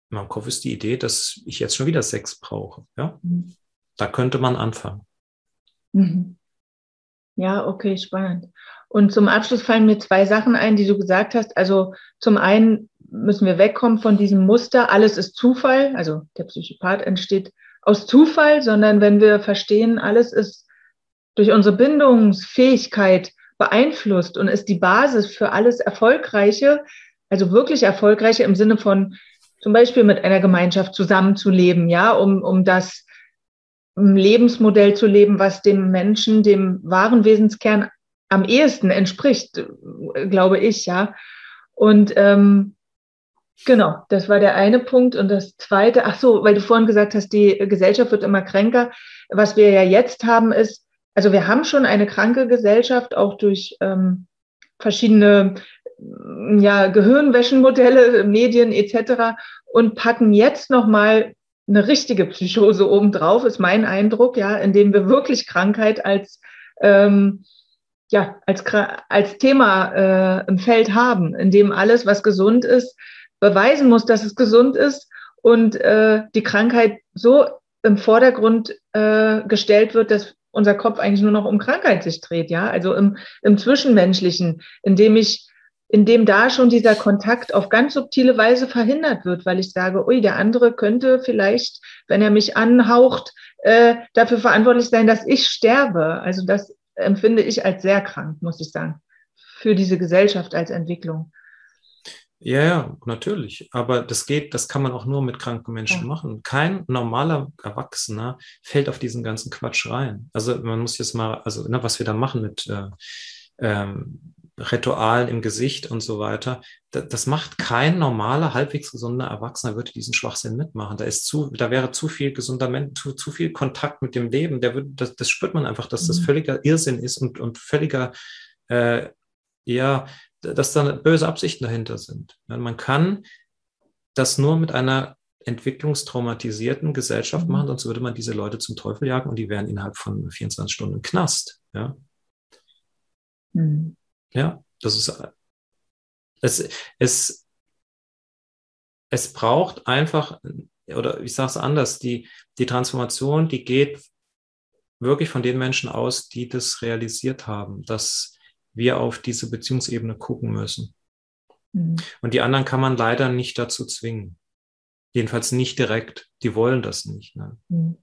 in meinem Kopf ist die Idee, dass ich jetzt schon wieder Sex brauche. Ja? Mhm. Da könnte man anfangen. Mhm. Ja, okay, spannend. Und zum Abschluss fallen mir zwei Sachen ein, die du gesagt hast. Also zum einen müssen wir wegkommen von diesem Muster, alles ist Zufall, also der Psychopath entsteht aus Zufall, sondern wenn wir verstehen, alles ist durch unsere Bindungsfähigkeit beeinflusst und ist die Basis für alles Erfolgreiche, also wirklich Erfolgreiche im Sinne von zum Beispiel mit einer Gemeinschaft zusammenzuleben, ja, um, um das Lebensmodell zu leben, was dem Menschen, dem wahren Wesenskern am ehesten entspricht, glaube ich, ja. Und ähm, Genau, das war der eine Punkt. Und das zweite, ach so, weil du vorhin gesagt hast, die Gesellschaft wird immer kränker. Was wir ja jetzt haben, ist, also wir haben schon eine kranke Gesellschaft, auch durch ähm, verschiedene ja, Gehirnwäschenmodelle, Medien etc. und packen jetzt nochmal eine richtige Psychose obendrauf, ist mein Eindruck, ja, indem wir wirklich Krankheit als ähm, ja, als, als Thema äh, im Feld haben, in dem alles, was gesund ist, beweisen muss, dass es gesund ist und äh, die Krankheit so im Vordergrund äh, gestellt wird, dass unser Kopf eigentlich nur noch um Krankheit sich dreht, ja, also im, im Zwischenmenschlichen, indem ich, indem da schon dieser Kontakt auf ganz subtile Weise verhindert wird, weil ich sage, ui, der andere könnte vielleicht, wenn er mich anhaucht, äh, dafür verantwortlich sein, dass ich sterbe. Also das empfinde ich als sehr krank, muss ich sagen, für diese Gesellschaft als Entwicklung. Ja, ja, natürlich. Aber das geht, das kann man auch nur mit kranken Menschen ja. machen. Kein normaler Erwachsener fällt auf diesen ganzen Quatsch rein. Also man muss jetzt mal, also ne, was wir da machen mit äh, ähm, Ritualen im Gesicht und so weiter, da, das macht kein normaler, halbwegs gesunder Erwachsener, würde diesen Schwachsinn mitmachen. Da ist zu, da wäre zu viel gesunder Mensch, zu, zu viel Kontakt mit dem Leben. Der würde, das, das spürt man einfach, dass das mhm. völliger Irrsinn ist und, und völliger äh, ja, dass da böse Absichten dahinter sind. Man kann das nur mit einer entwicklungstraumatisierten Gesellschaft machen, sonst würde man diese Leute zum Teufel jagen und die wären innerhalb von 24 Stunden im Knast. Ja, mhm. Ja das ist es, es, es braucht einfach, oder ich sage es anders, die, die Transformation, die geht wirklich von den Menschen aus, die das realisiert haben, dass wir auf diese Beziehungsebene gucken müssen. Mhm. Und die anderen kann man leider nicht dazu zwingen. Jedenfalls nicht direkt. Die wollen das nicht. Ne? Mhm.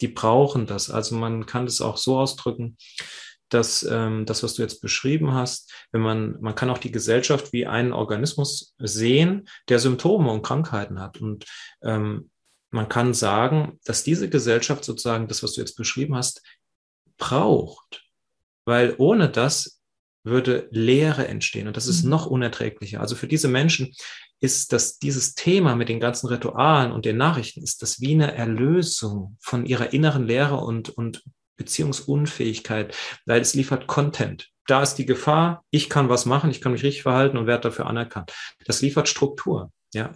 Die brauchen das. Also man kann das auch so ausdrücken, dass ähm, das, was du jetzt beschrieben hast, wenn man, man kann auch die Gesellschaft wie einen Organismus sehen, der Symptome und Krankheiten hat. Und ähm, man kann sagen, dass diese Gesellschaft sozusagen das, was du jetzt beschrieben hast, braucht. Weil ohne das würde Leere entstehen und das ist mhm. noch unerträglicher. Also für diese Menschen ist, dass dieses Thema mit den ganzen Ritualen und den Nachrichten ist das wie eine Erlösung von ihrer inneren Leere und, und Beziehungsunfähigkeit, weil es liefert Content. Da ist die Gefahr, ich kann was machen, ich kann mich richtig verhalten und werde dafür anerkannt. Das liefert Struktur. Ja,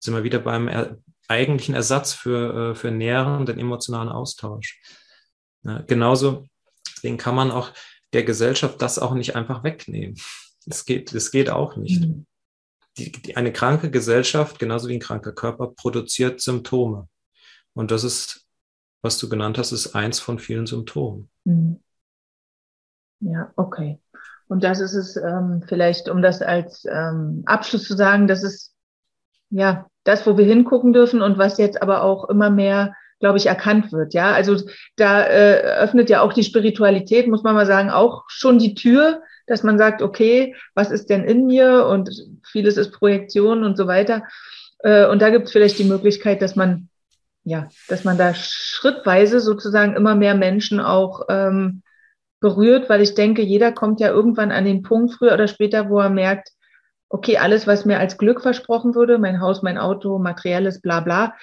sind wir wieder beim er eigentlichen Ersatz für, äh, für nährenden emotionalen Austausch. Ja, genauso, den kann man auch der Gesellschaft das auch nicht einfach wegnehmen. Das geht, das geht auch nicht. Mhm. Die, die, eine kranke Gesellschaft, genauso wie ein kranker Körper, produziert Symptome. Und das ist, was du genannt hast, ist eins von vielen Symptomen. Mhm. Ja, okay. Und das ist es ähm, vielleicht, um das als ähm, Abschluss zu sagen, das ist ja das, wo wir hingucken dürfen und was jetzt aber auch immer mehr glaube ich, erkannt wird. Ja, also da äh, öffnet ja auch die Spiritualität, muss man mal sagen, auch schon die Tür, dass man sagt, okay, was ist denn in mir und vieles ist Projektion und so weiter. Äh, und da gibt es vielleicht die Möglichkeit, dass man ja, dass man da schrittweise sozusagen immer mehr Menschen auch ähm, berührt, weil ich denke, jeder kommt ja irgendwann an den Punkt früher oder später, wo er merkt, okay, alles, was mir als Glück versprochen wurde, mein Haus, mein Auto, materielles, bla bla,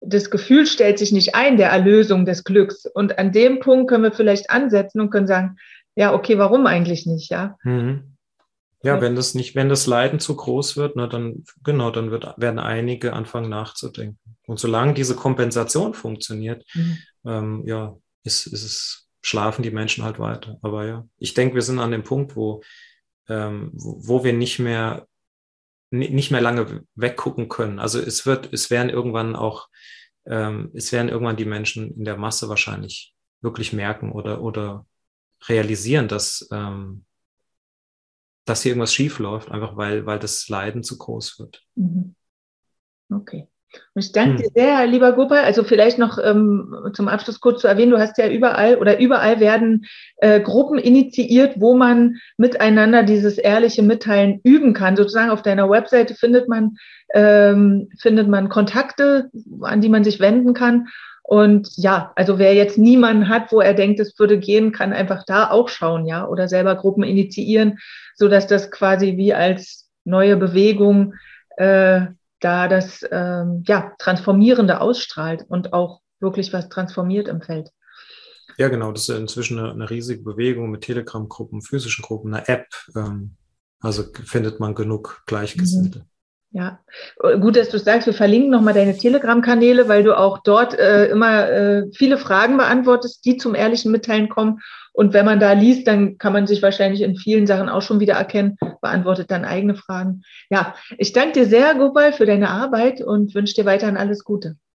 das Gefühl stellt sich nicht ein der Erlösung des Glücks. Und an dem Punkt können wir vielleicht ansetzen und können sagen, ja, okay, warum eigentlich nicht, ja? Mhm. Ja, wenn das nicht, wenn das Leiden zu groß wird, ne, dann genau, dann wird, werden einige anfangen nachzudenken. Und solange diese Kompensation funktioniert, mhm. ähm, ja, ist, ist es, schlafen die Menschen halt weiter. Aber ja, ich denke, wir sind an dem Punkt, wo, ähm, wo, wo wir nicht mehr nicht mehr lange weggucken können. Also es wird, es werden irgendwann auch, ähm, es werden irgendwann die Menschen in der Masse wahrscheinlich wirklich merken oder, oder realisieren, dass, ähm, dass hier irgendwas schief läuft, einfach weil, weil das Leiden zu groß wird. Mhm. Okay. Ich danke hm. dir sehr, lieber Gopal. Also vielleicht noch ähm, zum Abschluss kurz zu erwähnen, du hast ja überall oder überall werden äh, Gruppen initiiert, wo man miteinander dieses ehrliche Mitteilen üben kann. Sozusagen auf deiner Webseite findet man, ähm, findet man Kontakte, an die man sich wenden kann. Und ja, also wer jetzt niemanden hat, wo er denkt, es würde gehen, kann einfach da auch schauen, ja, oder selber Gruppen initiieren, so dass das quasi wie als neue Bewegung äh, da das ähm, ja, Transformierende ausstrahlt und auch wirklich was transformiert im Feld. Ja, genau, das ist inzwischen eine, eine riesige Bewegung mit Telegram-Gruppen, physischen Gruppen, einer App. Ähm, also findet man genug Gleichgesinnte. Mhm. Ja, gut, dass du sagst, wir verlinken nochmal deine Telegram-Kanäle, weil du auch dort äh, immer äh, viele Fragen beantwortest, die zum ehrlichen Mitteilen kommen. Und wenn man da liest, dann kann man sich wahrscheinlich in vielen Sachen auch schon wieder erkennen, beantwortet dann eigene Fragen. Ja, ich danke dir sehr, Gopal, für deine Arbeit und wünsche dir weiterhin alles Gute.